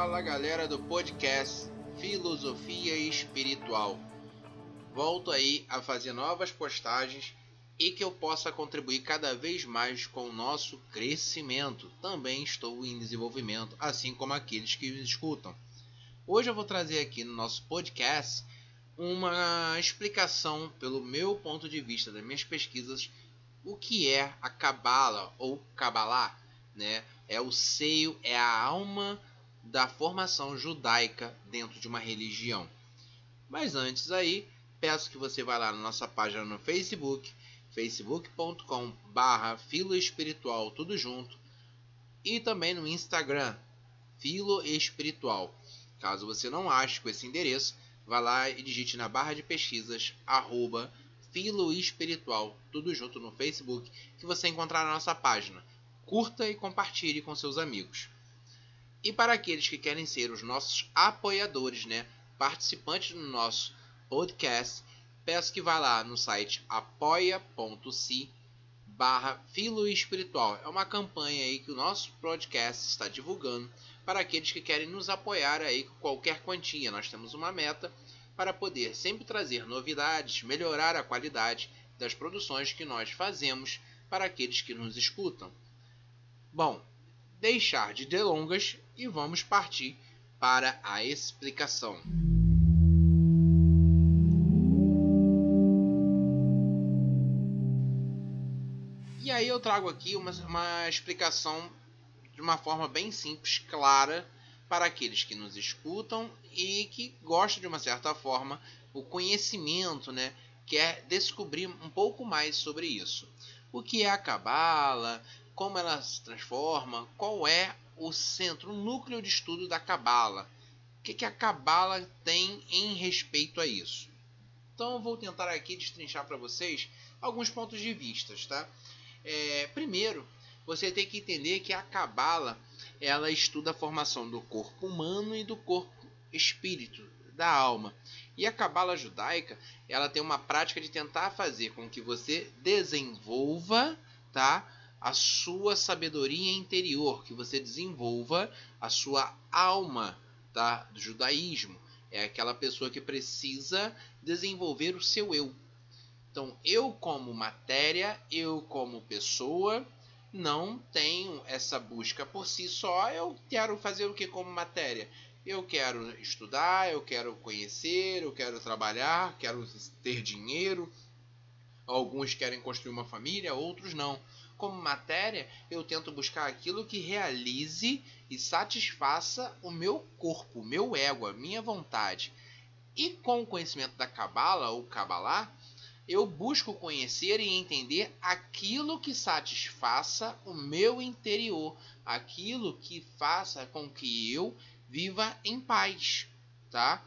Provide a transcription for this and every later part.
Fala galera do podcast Filosofia Espiritual. Volto aí a fazer novas postagens e que eu possa contribuir cada vez mais com o nosso crescimento. Também estou em desenvolvimento, assim como aqueles que me escutam. Hoje eu vou trazer aqui no nosso podcast uma explicação pelo meu ponto de vista das minhas pesquisas o que é a cabala ou cabalá, né? É o seio, é a alma da formação judaica dentro de uma religião. Mas antes aí, peço que você vá lá na nossa página no Facebook, facebook.com barra filo espiritual tudo junto e também no Instagram filo espiritual. Caso você não ache com esse endereço vá lá e digite na barra de pesquisas arroba filo espiritual tudo junto no Facebook que você encontrará na nossa página. Curta e compartilhe com seus amigos e para aqueles que querem ser os nossos apoiadores né participantes do nosso podcast peço que vá lá no site apoia.se barra Filo Espiritual. É uma campanha aí que o nosso podcast está divulgando para aqueles que querem nos apoiar aí com qualquer quantia. Nós temos uma meta para poder sempre trazer novidades, melhorar a qualidade das produções que nós fazemos para aqueles que nos escutam. Bom, deixar de delongas e vamos partir para a explicação. E aí eu trago aqui uma, uma explicação de uma forma bem simples, clara, para aqueles que nos escutam e que gostam de uma certa forma o conhecimento, né? Quer descobrir um pouco mais sobre isso. O que é a cabala, como ela se transforma, qual é o centro, o núcleo de estudo da cabala. O que, que a cabala tem em respeito a isso? Então vou tentar aqui destrinchar para vocês alguns pontos de vista, tá? É, primeiro, você tem que entender que a cabala ela estuda a formação do corpo humano e do corpo espírito, da alma. E a cabala judaica, ela tem uma prática de tentar fazer com que você desenvolva, tá? A sua sabedoria interior, que você desenvolva a sua alma, tá? Do judaísmo. É aquela pessoa que precisa desenvolver o seu eu, então, eu como matéria, eu como pessoa, não tenho essa busca por si só. Eu quero fazer o que como matéria? Eu quero estudar, eu quero conhecer, eu quero trabalhar, quero ter dinheiro. Alguns querem construir uma família, outros não. Como matéria, eu tento buscar aquilo que realize e satisfaça o meu corpo, o meu ego, a minha vontade. E com o conhecimento da Kabbalah ou Kabbalah, eu busco conhecer e entender aquilo que satisfaça o meu interior, aquilo que faça com que eu viva em paz, tá?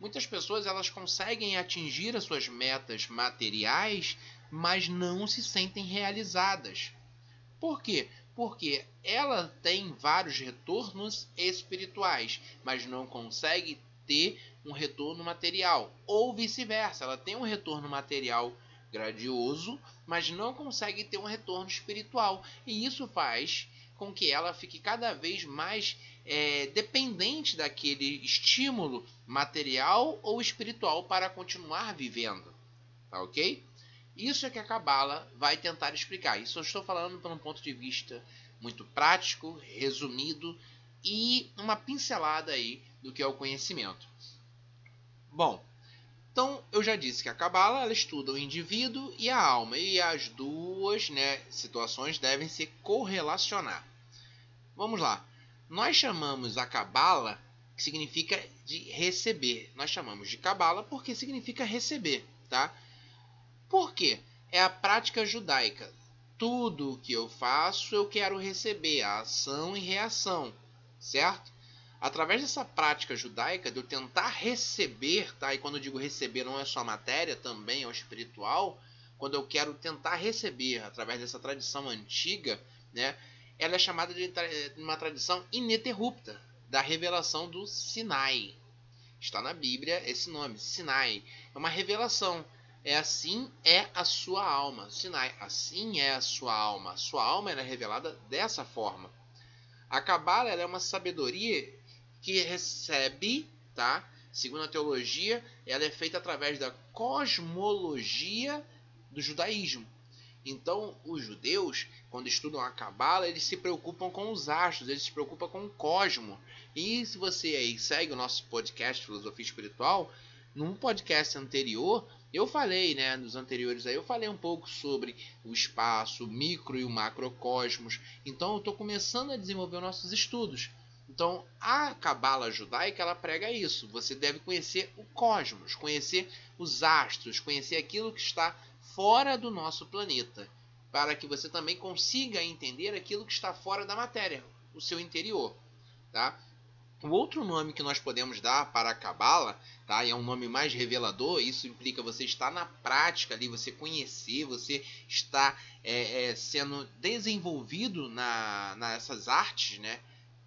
Muitas pessoas elas conseguem atingir as suas metas materiais, mas não se sentem realizadas. Por quê? Porque ela tem vários retornos espirituais, mas não consegue ter um retorno material. Ou vice-versa, ela tem um retorno material gradioso, mas não consegue ter um retorno espiritual. E isso faz com que ela fique cada vez mais é, dependente daquele estímulo material ou espiritual para continuar vivendo. Tá ok? Isso é que a Cabala vai tentar explicar. Isso eu estou falando por um ponto de vista muito prático, resumido e uma pincelada aí do que é o conhecimento. Bom, então eu já disse que a Cabala estuda o indivíduo e a alma, e as duas né, situações devem se correlacionar. Vamos lá. Nós chamamos a Cabala, que significa de receber. Nós chamamos de Cabala porque significa receber, tá? Por quê? É a prática judaica. Tudo que eu faço, eu quero receber a ação e reação certo? Através dessa prática judaica de eu tentar receber, tá? E quando eu digo receber não é só a matéria, também é o espiritual. Quando eu quero tentar receber através dessa tradição antiga, né? Ela é chamada de uma tradição ininterrupta da revelação do Sinai. Está na Bíblia esse nome, Sinai. É uma revelação. É assim é a sua alma. Sinai, assim é a sua alma. A sua alma é revelada dessa forma. A Cabala é uma sabedoria que recebe, tá? Segundo a teologia, ela é feita através da cosmologia do judaísmo. Então, os judeus, quando estudam a Cabala, eles se preocupam com os astros, eles se preocupam com o cosmo. E se você aí segue o nosso podcast Filosofia Espiritual, num podcast anterior, eu falei, né, nos anteriores aí, eu falei um pouco sobre o espaço, o micro e o macrocosmos. Então, eu estou começando a desenvolver nossos estudos. Então, a cabala judaica ela prega isso. Você deve conhecer o cosmos, conhecer os astros, conhecer aquilo que está fora do nosso planeta, para que você também consiga entender aquilo que está fora da matéria, o seu interior, tá? O outro nome que nós podemos dar para a cabala, tá? E é um nome mais revelador. Isso implica você estar na prática ali, você conhecer, você está é, é, sendo desenvolvido na, nessas artes, né?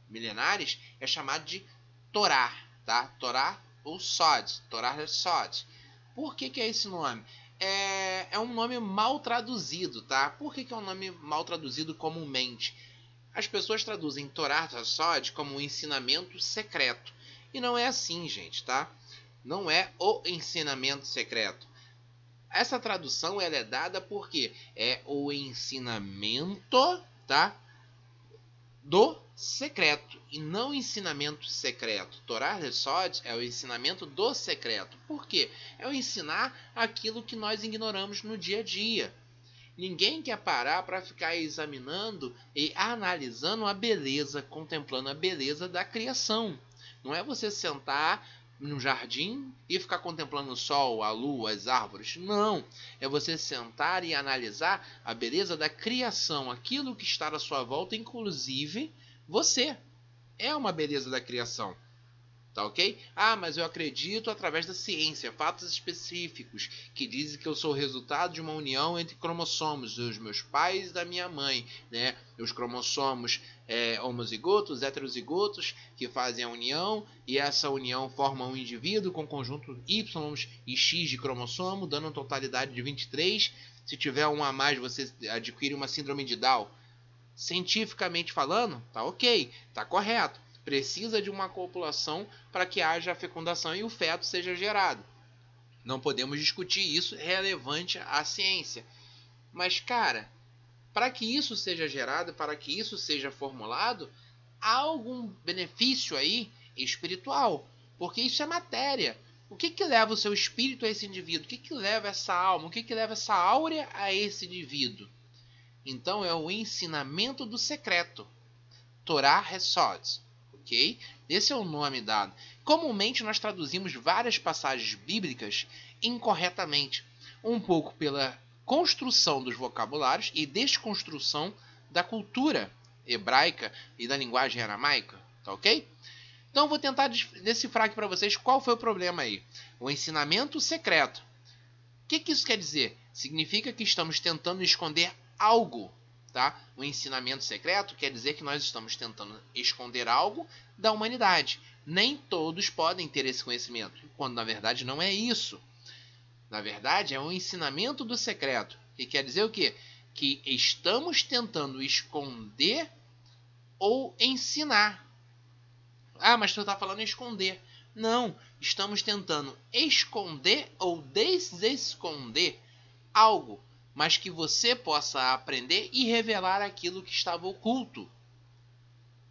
milenares é chamado de Torá, tá? Torá ou Sod, Torá Sod. Por que, que é esse nome? É, é um nome mal traduzido, tá? Por que, que é um nome mal traduzido comumente? As pessoas traduzem Torá Sod como um ensinamento secreto. E não é assim, gente, tá? Não é o ensinamento secreto. Essa tradução ela é dada porque é o ensinamento, tá? Do secreto e não ensinamento secreto. Torá Sod é o ensinamento do secreto. Por quê? É o ensinar aquilo que nós ignoramos no dia a dia. Ninguém quer parar para ficar examinando e analisando a beleza, contemplando a beleza da criação. Não é você sentar no jardim e ficar contemplando o sol, a lua, as árvores. Não. É você sentar e analisar a beleza da criação, aquilo que está à sua volta, inclusive você é uma beleza da criação. Tá ok? Ah, mas eu acredito através da ciência, fatos específicos, que dizem que eu sou resultado de uma união entre cromossomos, dos meus pais e da minha mãe, né? Os cromossomos é, homozigotos, heterozigotos, que fazem a união, e essa união forma um indivíduo com conjunto Y e X de cromossomo, dando uma totalidade de 23. Se tiver um a mais, você adquire uma síndrome de Down cientificamente falando, tá ok, tá correto. Precisa de uma copulação para que haja a fecundação e o feto seja gerado. Não podemos discutir isso relevante à ciência. Mas, cara, para que isso seja gerado, para que isso seja formulado, há algum benefício aí espiritual, porque isso é matéria. O que, que leva o seu espírito a esse indivíduo? O que, que leva essa alma? O que, que leva essa áurea a esse indivíduo? Então é o ensinamento do secreto. Torá Resod. Ok? Esse é o nome dado. Comumente nós traduzimos várias passagens bíblicas incorretamente. Um pouco pela construção dos vocabulários e desconstrução da cultura hebraica e da linguagem aramaica. Tá ok? Então vou tentar decifrar aqui para vocês qual foi o problema aí. O ensinamento secreto. O que, que isso quer dizer? Significa que estamos tentando esconder algo, tá? O ensinamento secreto quer dizer que nós estamos tentando esconder algo da humanidade. Nem todos podem ter esse conhecimento, quando na verdade não é isso. Na verdade, é um ensinamento do secreto, que quer dizer o quê? Que estamos tentando esconder ou ensinar. Ah, mas tu está falando esconder. Não, estamos tentando esconder ou desesconder algo mas que você possa aprender e revelar aquilo que estava oculto.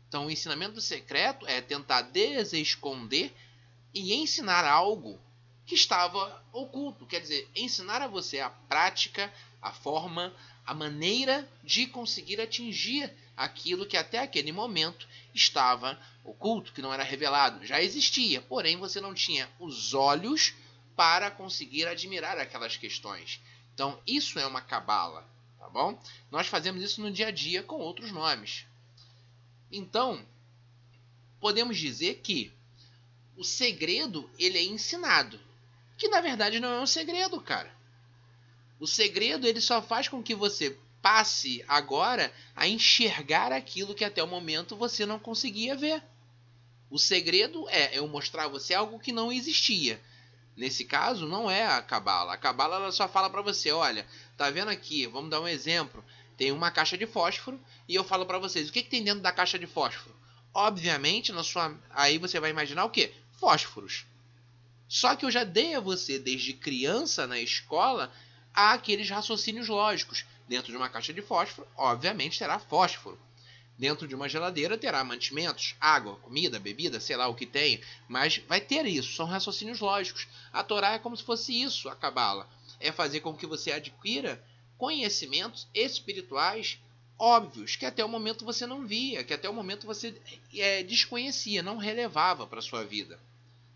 Então, o ensinamento secreto é tentar desesconder e ensinar algo que estava oculto. Quer dizer, ensinar a você a prática, a forma, a maneira de conseguir atingir aquilo que até aquele momento estava oculto, que não era revelado. Já existia, porém você não tinha os olhos para conseguir admirar aquelas questões. Então, isso é uma cabala, tá bom? Nós fazemos isso no dia a dia com outros nomes. Então, podemos dizer que o segredo ele é ensinado, que na verdade não é um segredo, cara. O segredo ele só faz com que você passe agora a enxergar aquilo que até o momento você não conseguia ver. O segredo é eu mostrar a você algo que não existia. Nesse caso, não é a cabala. A cabala ela só fala para você, olha, tá vendo aqui? Vamos dar um exemplo. Tem uma caixa de fósforo e eu falo para vocês, o que, que tem dentro da caixa de fósforo? Obviamente, na sua aí você vai imaginar o quê? Fósforos. Só que eu já dei a você desde criança na escola aqueles raciocínios lógicos. Dentro de uma caixa de fósforo, obviamente terá fósforo. Dentro de uma geladeira terá mantimentos, água, comida, bebida, sei lá o que tem, mas vai ter isso, são raciocínios lógicos. A Torá é como se fosse isso, a Cabala. É fazer com que você adquira conhecimentos espirituais óbvios que até o momento você não via, que até o momento você é, desconhecia, não relevava para sua vida.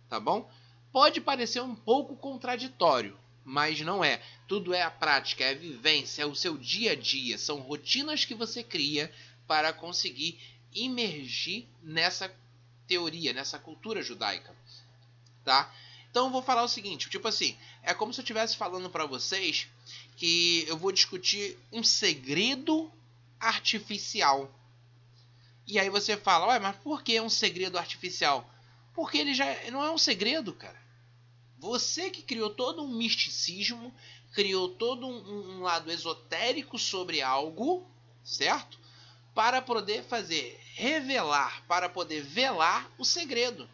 Tá bom? Pode parecer um pouco contraditório, mas não é. Tudo é a prática, é a vivência, é o seu dia a dia, são rotinas que você cria para conseguir imergir nessa teoria, nessa cultura judaica, tá? Então eu vou falar o seguinte, tipo assim, é como se eu estivesse falando para vocês que eu vou discutir um segredo artificial. E aí você fala, ué, mas por que um segredo artificial? Porque ele já não é um segredo, cara. Você que criou todo um misticismo, criou todo um, um lado esotérico sobre algo, certo? Para poder fazer revelar, para poder velar o segredo,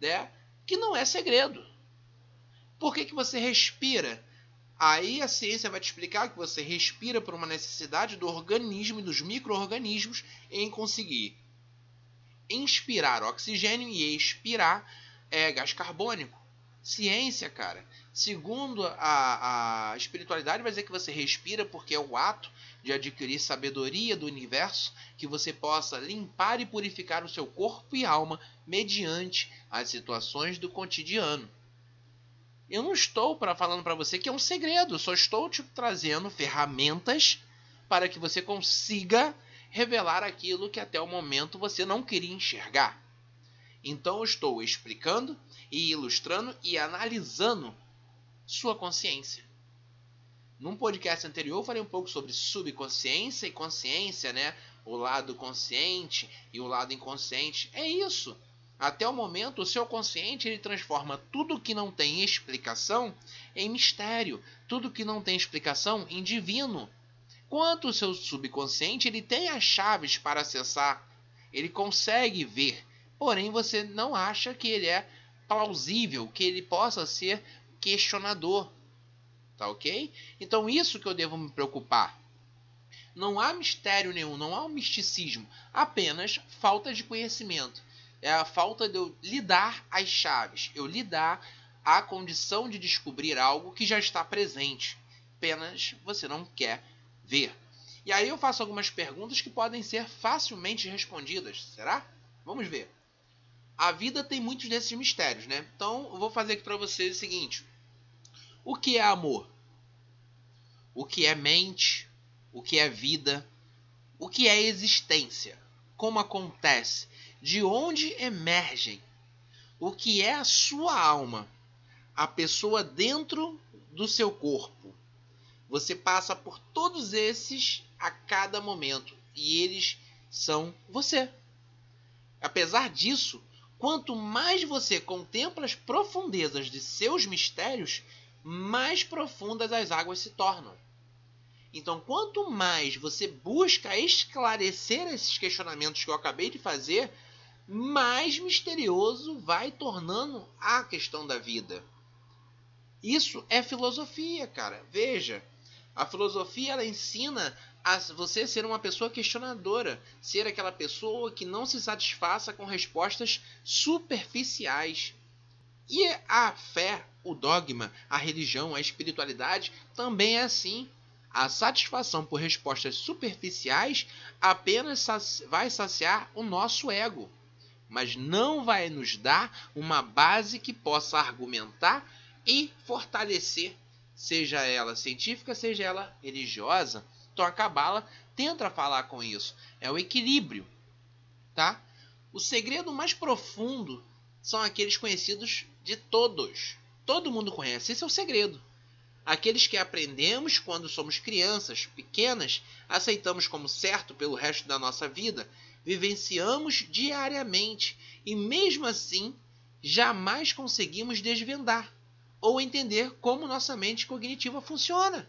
né? Que não é segredo. Por que, que você respira? Aí a ciência vai te explicar que você respira por uma necessidade do organismo e dos micro-organismos em conseguir inspirar oxigênio e expirar é, gás carbônico ciência, cara. Segundo a, a espiritualidade, vai dizer que você respira porque é o ato de adquirir sabedoria do universo que você possa limpar e purificar o seu corpo e alma mediante as situações do cotidiano. Eu não estou para falando para você que é um segredo, só estou te trazendo ferramentas para que você consiga revelar aquilo que até o momento você não queria enxergar. Então eu estou explicando e ilustrando e analisando sua consciência. Num podcast anterior eu falei um pouco sobre subconsciência e consciência, né? O lado consciente e o lado inconsciente. É isso. Até o momento, o seu consciente ele transforma tudo que não tem explicação em mistério, tudo que não tem explicação em divino. Quanto o seu subconsciente ele tem as chaves para acessar, ele consegue ver, porém você não acha que ele é plausível, que ele possa ser questionador. Tá ok? Então, isso que eu devo me preocupar. Não há mistério nenhum, não há um misticismo, apenas falta de conhecimento. É a falta de eu lidar as chaves, eu lidar a condição de descobrir algo que já está presente. Apenas você não quer ver. E aí eu faço algumas perguntas que podem ser facilmente respondidas. Será? Vamos ver a vida tem muitos desses mistérios, né? Então eu vou fazer aqui para vocês o seguinte: o que é amor? O que é mente? O que é vida? O que é existência? Como acontece? De onde emergem? O que é a sua alma? A pessoa dentro do seu corpo. Você passa por todos esses a cada momento e eles são você. Apesar disso, Quanto mais você contempla as profundezas de seus mistérios, mais profundas as águas se tornam. Então, quanto mais você busca esclarecer esses questionamentos que eu acabei de fazer, mais misterioso vai tornando a questão da vida. Isso é filosofia, cara. Veja, a filosofia ela ensina a você ser uma pessoa questionadora, ser aquela pessoa que não se satisfaça com respostas superficiais. E a fé, o dogma, a religião, a espiritualidade também é assim. A satisfação por respostas superficiais apenas vai saciar o nosso ego, mas não vai nos dar uma base que possa argumentar e fortalecer, seja ela científica, seja ela religiosa, então a Cabala tenta falar com isso. É o equilíbrio, tá? O segredo mais profundo são aqueles conhecidos de todos. Todo mundo conhece. Esse é o segredo. Aqueles que aprendemos quando somos crianças pequenas, aceitamos como certo pelo resto da nossa vida, vivenciamos diariamente e mesmo assim jamais conseguimos desvendar ou entender como nossa mente cognitiva funciona.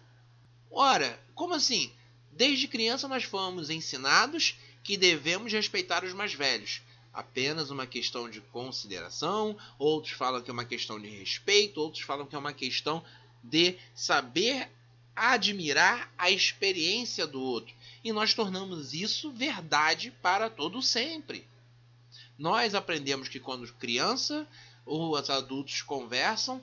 Ora, como assim? Desde criança nós fomos ensinados que devemos respeitar os mais velhos. Apenas uma questão de consideração, outros falam que é uma questão de respeito, outros falam que é uma questão de saber admirar a experiência do outro. E nós tornamos isso verdade para todo sempre. Nós aprendemos que quando criança, os adultos conversam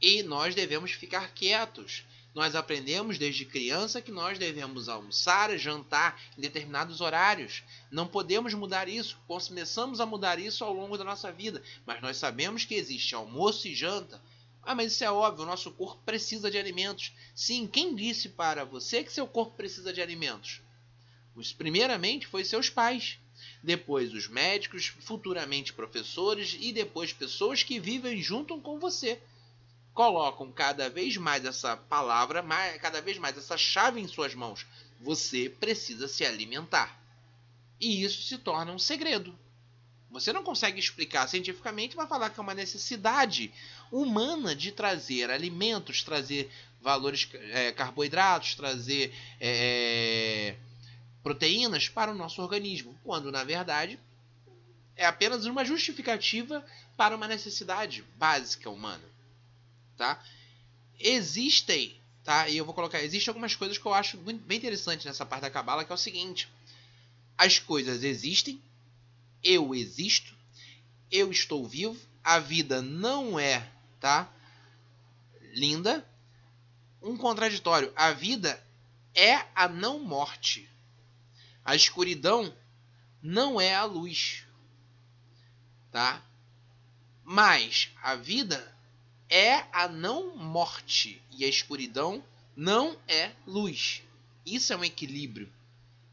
e nós devemos ficar quietos. Nós aprendemos desde criança que nós devemos almoçar, jantar em determinados horários. Não podemos mudar isso. Começamos a mudar isso ao longo da nossa vida, mas nós sabemos que existe almoço e janta. Ah, mas isso é óbvio, o nosso corpo precisa de alimentos. Sim, quem disse para você que seu corpo precisa de alimentos? Os primeiramente foi seus pais, depois os médicos, futuramente professores e depois pessoas que vivem junto com você colocam cada vez mais essa palavra, cada vez mais essa chave em suas mãos. Você precisa se alimentar. E isso se torna um segredo. Você não consegue explicar cientificamente, vai falar que é uma necessidade humana de trazer alimentos, trazer valores é, carboidratos, trazer é, proteínas para o nosso organismo, quando na verdade é apenas uma justificativa para uma necessidade básica humana tá? Existem, tá? E eu vou colocar, existem algumas coisas que eu acho bem interessante nessa parte da cabala, que é o seguinte: as coisas existem, eu existo, eu estou vivo, a vida não é, tá? Linda. Um contraditório, a vida é a não morte. A escuridão não é a luz. Tá? Mas a vida é a não morte e a escuridão não é luz. Isso é um equilíbrio.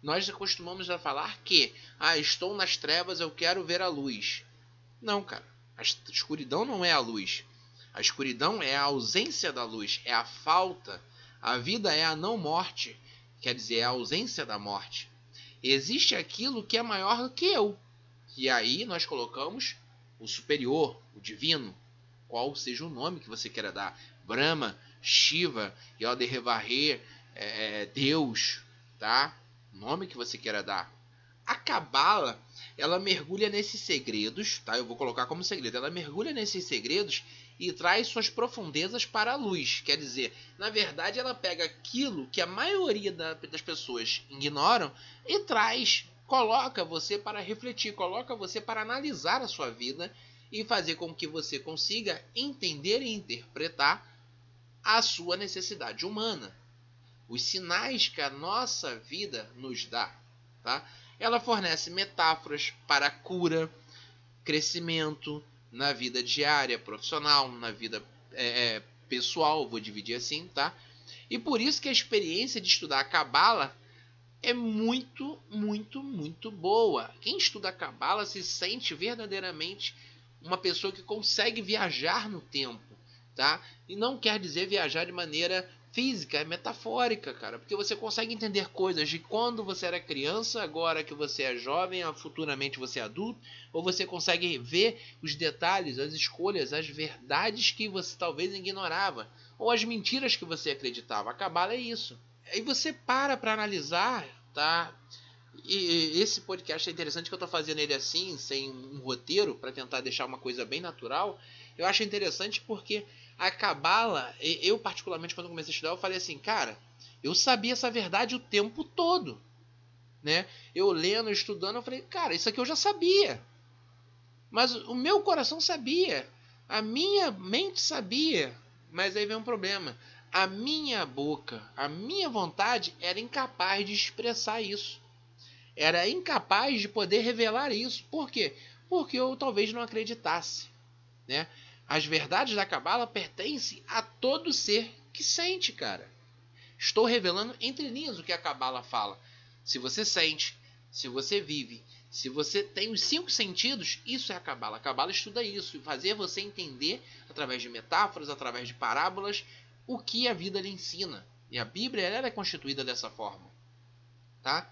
Nós acostumamos a falar que, ah, estou nas trevas, eu quero ver a luz. Não, cara. A escuridão não é a luz. A escuridão é a ausência da luz, é a falta. A vida é a não morte, quer dizer, é a ausência da morte. Existe aquilo que é maior do que eu. E aí nós colocamos o superior, o divino, qual seja o nome que você queira dar. Brahma, Shiva, Yoderevarre, é, é, Deus, tá? Nome que você queira dar. A Cabala, ela mergulha nesses segredos, tá? Eu vou colocar como segredo. Ela mergulha nesses segredos e traz suas profundezas para a luz. Quer dizer, na verdade, ela pega aquilo que a maioria das pessoas ignoram e traz, coloca você para refletir, coloca você para analisar a sua vida e fazer com que você consiga entender e interpretar a sua necessidade humana, os sinais que a nossa vida nos dá. Tá? Ela fornece metáforas para cura, crescimento na vida diária, profissional, na vida é, é, pessoal, vou dividir assim, tá? E por isso que a experiência de estudar a Cabala é muito, muito, muito boa. Quem estuda a Cabala se sente verdadeiramente uma pessoa que consegue viajar no tempo, tá? E não quer dizer viajar de maneira física, é metafórica, cara, porque você consegue entender coisas de quando você era criança, agora que você é jovem, futuramente você é adulto, ou você consegue ver os detalhes, as escolhas, as verdades que você talvez ignorava, ou as mentiras que você acreditava. A é isso. Aí você para para analisar, tá? E esse podcast é interessante que eu estou fazendo ele assim, sem um roteiro, para tentar deixar uma coisa bem natural. Eu acho interessante porque a Cabala, eu particularmente quando comecei a estudar, eu falei assim, cara, eu sabia essa verdade o tempo todo. Né? Eu lendo, estudando, eu falei, cara, isso aqui eu já sabia. Mas o meu coração sabia. A minha mente sabia. Mas aí vem um problema. A minha boca, a minha vontade era incapaz de expressar isso era incapaz de poder revelar isso. Por quê? Porque eu talvez não acreditasse. Né? As verdades da Cabala pertencem a todo ser que sente, cara. Estou revelando entre linhas o que a Cabala fala. Se você sente, se você vive, se você tem os cinco sentidos, isso é a Cabala. A Cabala estuda isso e fazer você entender, através de metáforas, através de parábolas, o que a vida lhe ensina. E a Bíblia ela é constituída dessa forma. Tá?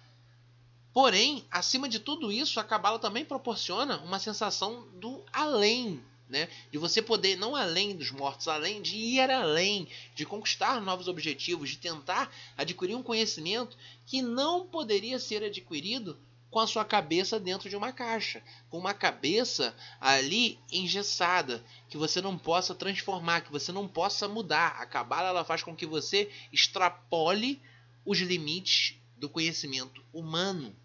Porém, acima de tudo isso, a Cabala também proporciona uma sensação do além, né? De você poder, não além dos mortos, além de ir além, de conquistar novos objetivos, de tentar adquirir um conhecimento que não poderia ser adquirido com a sua cabeça dentro de uma caixa, com uma cabeça ali engessada, que você não possa transformar, que você não possa mudar. A cabala ela faz com que você extrapole os limites do conhecimento humano.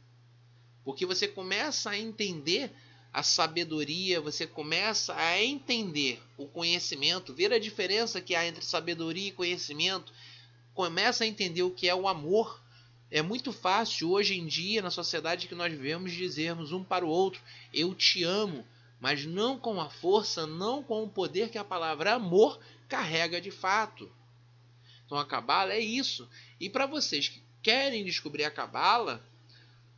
Porque você começa a entender a sabedoria, você começa a entender o conhecimento, ver a diferença que há entre sabedoria e conhecimento, começa a entender o que é o amor. É muito fácil hoje em dia, na sociedade que nós vivemos, dizermos um para o outro: Eu te amo, mas não com a força, não com o poder que a palavra amor carrega de fato. Então a cabala é isso. E para vocês que querem descobrir a cabala,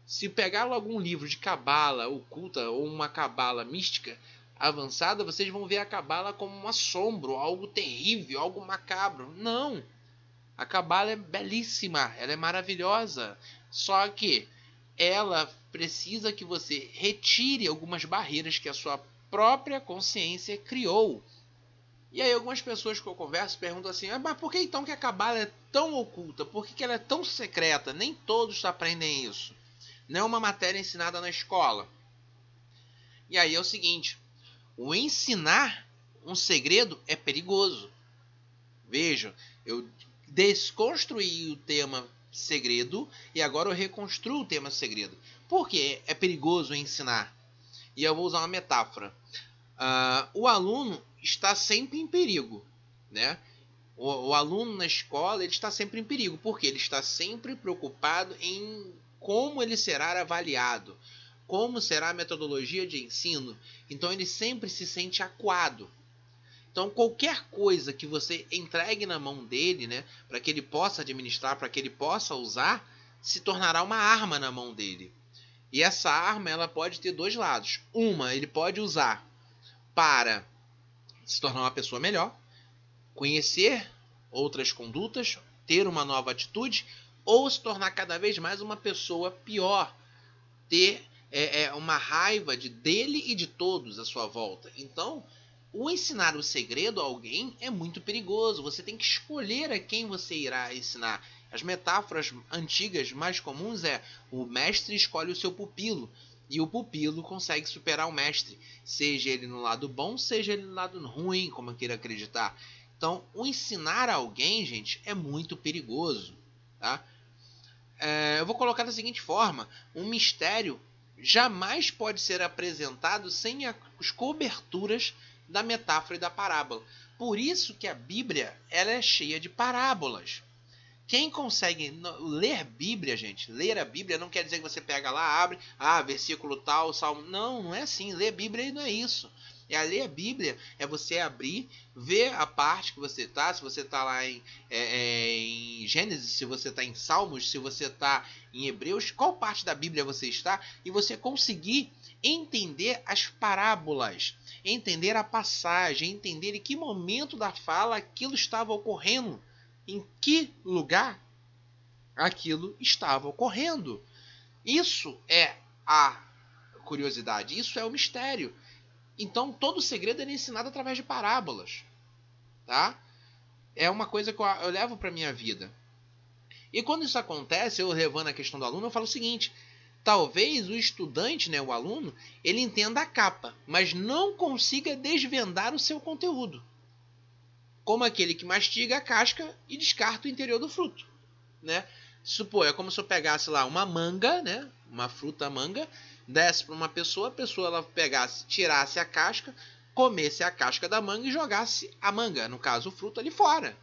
se pegar algum livro de cabala oculta ou uma cabala mística avançada, vocês vão ver a cabala como um assombro, algo terrível, algo macabro. Não. A cabala é belíssima, ela é maravilhosa. Só que ela precisa que você retire algumas barreiras que a sua própria consciência criou. E aí algumas pessoas que eu converso perguntam assim, ah, mas por que então que a cabala é tão oculta? Por que, que ela é tão secreta? Nem todos aprendem isso. Não é uma matéria ensinada na escola. E aí é o seguinte: o ensinar um segredo é perigoso. Vejam, eu desconstruí o tema segredo e agora eu reconstruo o tema segredo. Por que é perigoso ensinar? E eu vou usar uma metáfora. Uh, o aluno está sempre em perigo, né? O, o, aluno na escola ele está sempre em perigo, porque ele está sempre preocupado em como ele será avaliado, como será a metodologia de ensino. Então ele sempre se sente acuado. Então qualquer coisa que você entregue na mão dele, né, para que ele possa administrar, para que ele possa usar, se tornará uma arma na mão dele. E essa arma ela pode ter dois lados. Uma, ele pode usar para se tornar uma pessoa melhor, conhecer outras condutas, ter uma nova atitude, ou se tornar cada vez mais uma pessoa pior, ter é, é, uma raiva de dele e de todos à sua volta. Então, o ensinar o segredo a alguém é muito perigoso. Você tem que escolher a quem você irá ensinar. As metáforas antigas mais comuns é o mestre escolhe o seu pupilo e o pupilo consegue superar o mestre, seja ele no lado bom, seja ele no lado ruim, como eu queira acreditar. Então, o ensinar a alguém, gente, é muito perigoso, tá? É, eu vou colocar da seguinte forma: um mistério jamais pode ser apresentado sem as coberturas da metáfora e da parábola. Por isso que a Bíblia ela é cheia de parábolas. Quem consegue ler Bíblia, gente, ler a Bíblia não quer dizer que você pega lá, abre, ah, versículo tal, salmo. Não, não é assim. Ler Bíblia não é isso. E a ler a Bíblia é você abrir, ver a parte que você está, se você está lá em, é, é, em Gênesis, se você está em Salmos, se você está em Hebreus, qual parte da Bíblia você está, e você conseguir entender as parábolas, entender a passagem, entender em que momento da fala aquilo estava ocorrendo, em que lugar aquilo estava ocorrendo. Isso é a curiosidade, isso é o mistério. Então todo o segredo é ensinado através de parábolas, tá? É uma coisa que eu, eu levo para minha vida. E quando isso acontece, eu levando a questão do aluno, eu falo o seguinte: talvez o estudante, né, o aluno, ele entenda a capa, mas não consiga desvendar o seu conteúdo. Como aquele que mastiga a casca e descarta o interior do fruto, né? Supor, é como se eu pegasse lá uma manga, né, uma fruta manga, desse para uma pessoa, a pessoa ela pegasse, tirasse a casca, comesse a casca da manga e jogasse a manga, no caso o fruto ali fora,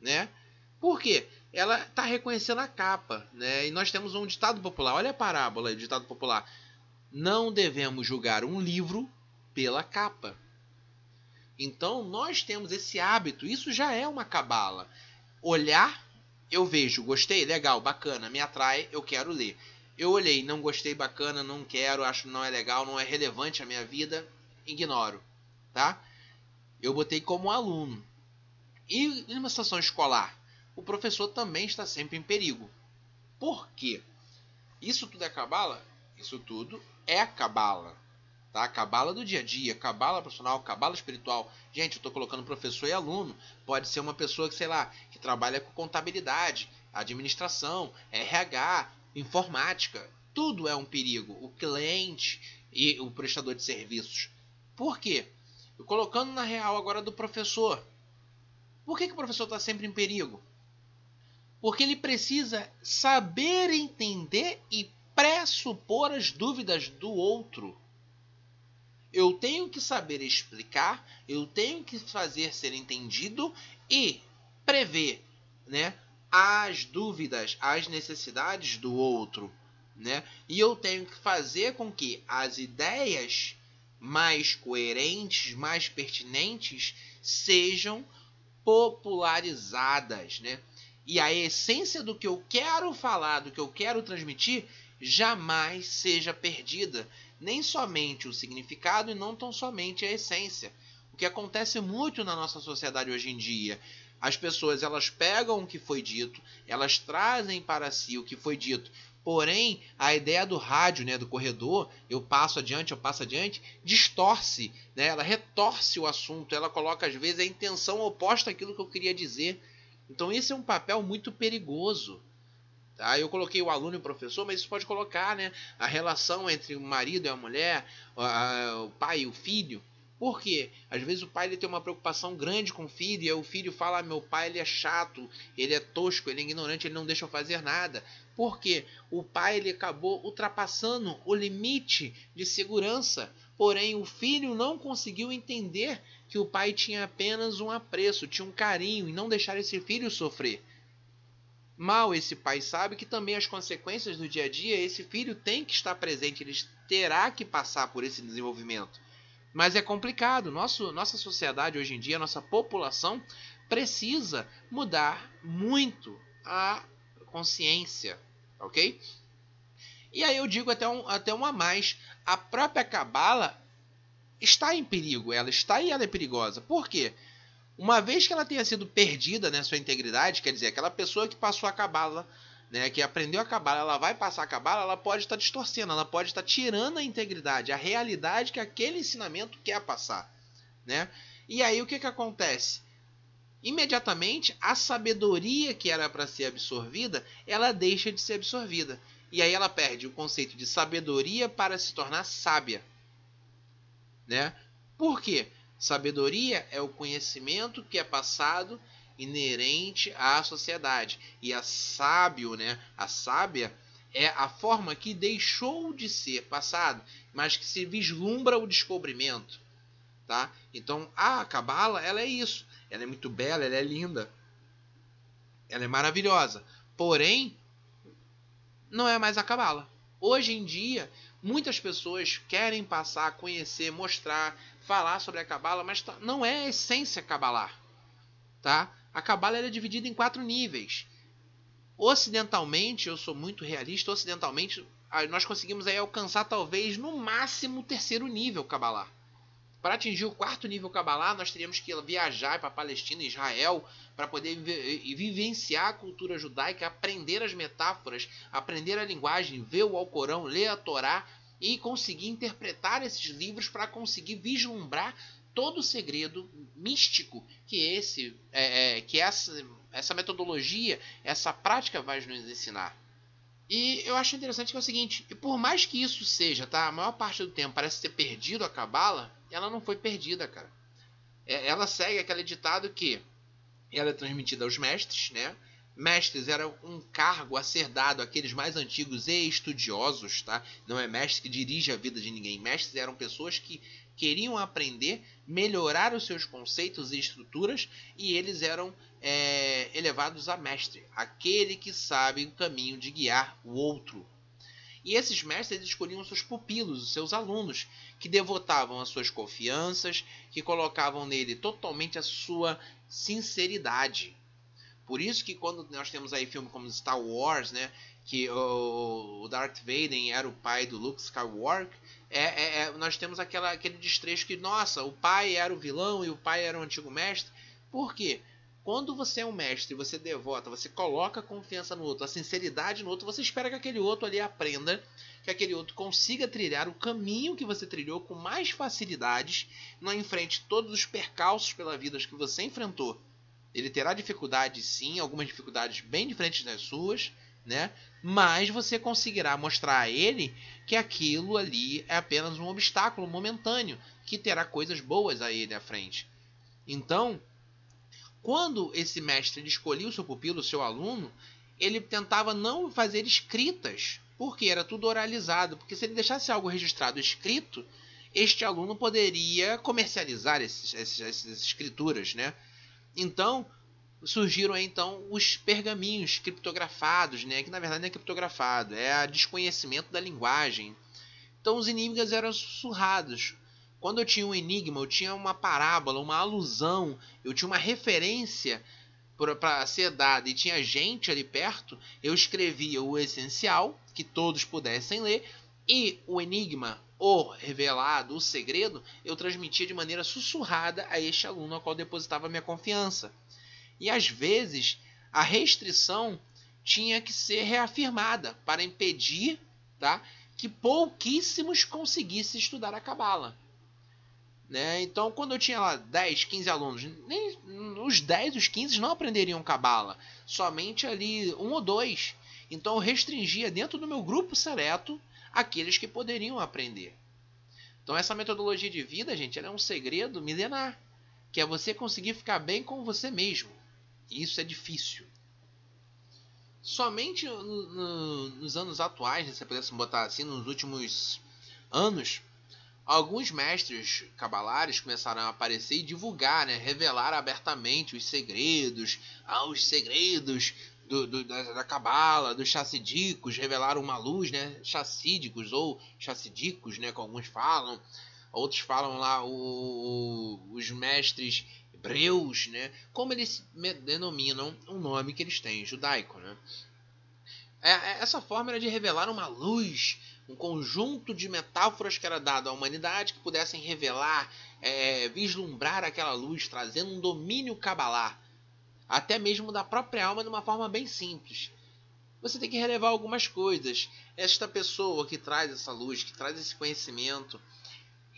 né? Por quê? Ela está reconhecendo a capa, né? E nós temos um ditado popular, olha a parábola, o ditado popular. Não devemos julgar um livro pela capa. Então nós temos esse hábito, isso já é uma cabala. Olhar, eu vejo, gostei, legal, bacana, me atrai, eu quero ler eu olhei, não gostei, bacana, não quero, acho que não é legal, não é relevante a minha vida, ignoro, tá? Eu botei como aluno. E em uma situação escolar, o professor também está sempre em perigo. Por quê? Isso tudo é cabala? Isso tudo é cabala. Tá? Cabala do dia a dia, cabala profissional, cabala espiritual. Gente, eu estou colocando professor e aluno. Pode ser uma pessoa que, sei lá, que trabalha com contabilidade, administração, RH, informática, tudo é um perigo. O cliente e o prestador de serviços. Por quê? Colocando na real agora do professor. Por que, que o professor está sempre em perigo? Porque ele precisa saber entender e pressupor as dúvidas do outro. Eu tenho que saber explicar, eu tenho que fazer ser entendido e prever, né, as dúvidas, as necessidades do outro, né? E eu tenho que fazer com que as ideias mais coerentes, mais pertinentes sejam popularizadas, né? E a essência do que eu quero falar, do que eu quero transmitir, jamais seja perdida. Nem somente o significado e não tão somente a essência. O que acontece muito na nossa sociedade hoje em dia. As pessoas elas pegam o que foi dito, elas trazem para si o que foi dito, Porém, a ideia do rádio, né, do corredor, eu passo adiante, eu passo adiante, distorce, né? Ela retorce o assunto, ela coloca às vezes a intenção oposta àquilo que eu queria dizer. Então esse é um papel muito perigoso. Tá? Eu coloquei o aluno e o professor, mas isso pode colocar, né, a relação entre o marido e a mulher, o pai e o filho. Por quê? Às vezes o pai ele tem uma preocupação grande com o filho, e o filho fala: ah, meu pai ele é chato, ele é tosco, ele é ignorante, ele não deixa eu fazer nada. Por quê? O pai ele acabou ultrapassando o limite de segurança, porém o filho não conseguiu entender que o pai tinha apenas um apreço, tinha um carinho e não deixar esse filho sofrer. Mal esse pai sabe que também as consequências do dia a dia, esse filho tem que estar presente, ele terá que passar por esse desenvolvimento. Mas é complicado. Nosso, nossa sociedade hoje em dia, nossa população precisa mudar muito a consciência, ok? E aí eu digo até um, até um a mais. A própria cabala está em perigo. Ela está e ela é perigosa. Por quê? Uma vez que ela tenha sido perdida na né, sua integridade, quer dizer, aquela pessoa que passou a cabala né, que aprendeu a cabala, ela vai passar a cabala, ela pode estar distorcendo, ela pode estar tirando a integridade, a realidade que aquele ensinamento quer passar, né? E aí o que que acontece? Imediatamente a sabedoria que era para ser absorvida, ela deixa de ser absorvida. E aí ela perde o conceito de sabedoria para se tornar sábia, né? Por quê? Sabedoria é o conhecimento que é passado inerente à sociedade. E a sábio, né, a sábia é a forma que deixou de ser passado, mas que se vislumbra o descobrimento, tá? Então, a cabala, ela é isso. Ela é muito bela, ela é linda. Ela é maravilhosa. Porém, não é mais a cabala. Hoje em dia, muitas pessoas querem passar conhecer, mostrar, falar sobre a cabala, mas tá, não é a essência cabalar, tá? A Cabala era dividida em quatro níveis. Ocidentalmente, eu sou muito realista, ocidentalmente nós conseguimos aí alcançar talvez no máximo o terceiro nível Cabalá. Para atingir o quarto nível Cabalá, nós teríamos que viajar para Palestina Israel para poder vivenciar a cultura judaica, aprender as metáforas, aprender a linguagem, ver o Alcorão, ler a Torá e conseguir interpretar esses livros para conseguir vislumbrar todo o segredo místico que esse é, é, que essa, essa metodologia, essa prática vai nos ensinar. E eu acho interessante que é o seguinte, e por mais que isso seja, tá, a maior parte do tempo parece ter perdido a cabala, ela não foi perdida, cara. É, ela segue aquele ditado que ela é transmitida aos mestres, né? Mestres era um cargo a ser dado àqueles mais antigos e estudiosos, tá? Não é mestre que dirige a vida de ninguém. Mestres eram pessoas que queriam aprender, melhorar os seus conceitos e estruturas, e eles eram é, elevados a mestre, aquele que sabe o caminho de guiar o outro. E esses mestres escolhiam seus pupilos, os seus alunos, que devotavam as suas confianças, que colocavam nele totalmente a sua sinceridade. Por isso que quando nós temos aí filmes como Star Wars, né, que o Darth Vader era o pai do Luke Skywalker, é, é, é, nós temos aquela, aquele destrecho que, nossa, o pai era o vilão e o pai era o antigo mestre. Por quê? Quando você é um mestre, você devota, você coloca confiança no outro, a sinceridade no outro, você espera que aquele outro ali aprenda, que aquele outro consiga trilhar o caminho que você trilhou com mais facilidades, não enfrente todos os percalços pela vida que você enfrentou. Ele terá dificuldades sim, algumas dificuldades bem diferentes das suas, né? Mas você conseguirá mostrar a ele que aquilo ali é apenas um obstáculo momentâneo, que terá coisas boas a ele à frente. Então, quando esse mestre escolhia o seu pupilo, o seu aluno, ele tentava não fazer escritas, porque era tudo oralizado. Porque se ele deixasse algo registrado escrito, este aluno poderia comercializar esses, essas escrituras, né? Então, surgiram então os pergaminhos criptografados, né? Que na verdade não é criptografado, é desconhecimento da linguagem. Então os enigmas eram sussurrados. Quando eu tinha um enigma, eu tinha uma parábola, uma alusão, eu tinha uma referência para ser dada e tinha gente ali perto, eu escrevia o essencial, que todos pudessem ler, e o enigma, o revelado, o segredo, eu transmitia de maneira sussurrada a este aluno ao qual depositava minha confiança. E às vezes a restrição tinha que ser reafirmada para impedir tá, que pouquíssimos conseguissem estudar a Cabala. Né? Então, quando eu tinha lá 10, 15 alunos, nem os 10, os 15 não aprenderiam Cabala, somente ali um ou dois. Então, eu restringia dentro do meu grupo seleto aqueles que poderiam aprender. Então, essa metodologia de vida, gente, é um segredo milenar, que é você conseguir ficar bem com você mesmo. E isso é difícil. Somente no, no, nos anos atuais, se pudesse botar assim, nos últimos anos, alguns mestres cabalares começaram a aparecer e divulgar, né, revelar abertamente os segredos, ah, os segredos do, do, da, cabala, dos chassidicos, revelaram uma luz, né, chassídicos ou chassidicos, né, como alguns falam. Outros falam lá o, os mestres hebreus, né, como eles denominam o nome que eles têm, judaico, né. É, é, essa forma era de revelar uma luz um conjunto de metáforas que era dado à humanidade que pudessem revelar, é, vislumbrar aquela luz, trazendo um domínio cabalá, até mesmo da própria alma de uma forma bem simples. Você tem que relevar algumas coisas. Esta pessoa que traz essa luz, que traz esse conhecimento,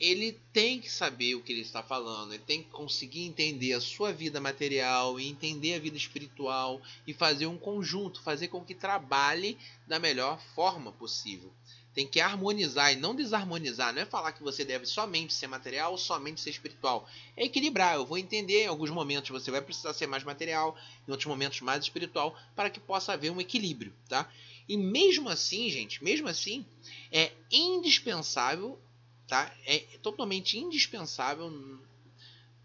ele tem que saber o que ele está falando, ele tem que conseguir entender a sua vida material e entender a vida espiritual e fazer um conjunto, fazer com que trabalhe da melhor forma possível. Tem que harmonizar e não desarmonizar. Não é falar que você deve somente ser material ou somente ser espiritual. É equilibrar. Eu vou entender. Em alguns momentos você vai precisar ser mais material, em outros momentos mais espiritual, para que possa haver um equilíbrio, tá? E mesmo assim, gente, mesmo assim, é indispensável, tá? É totalmente indispensável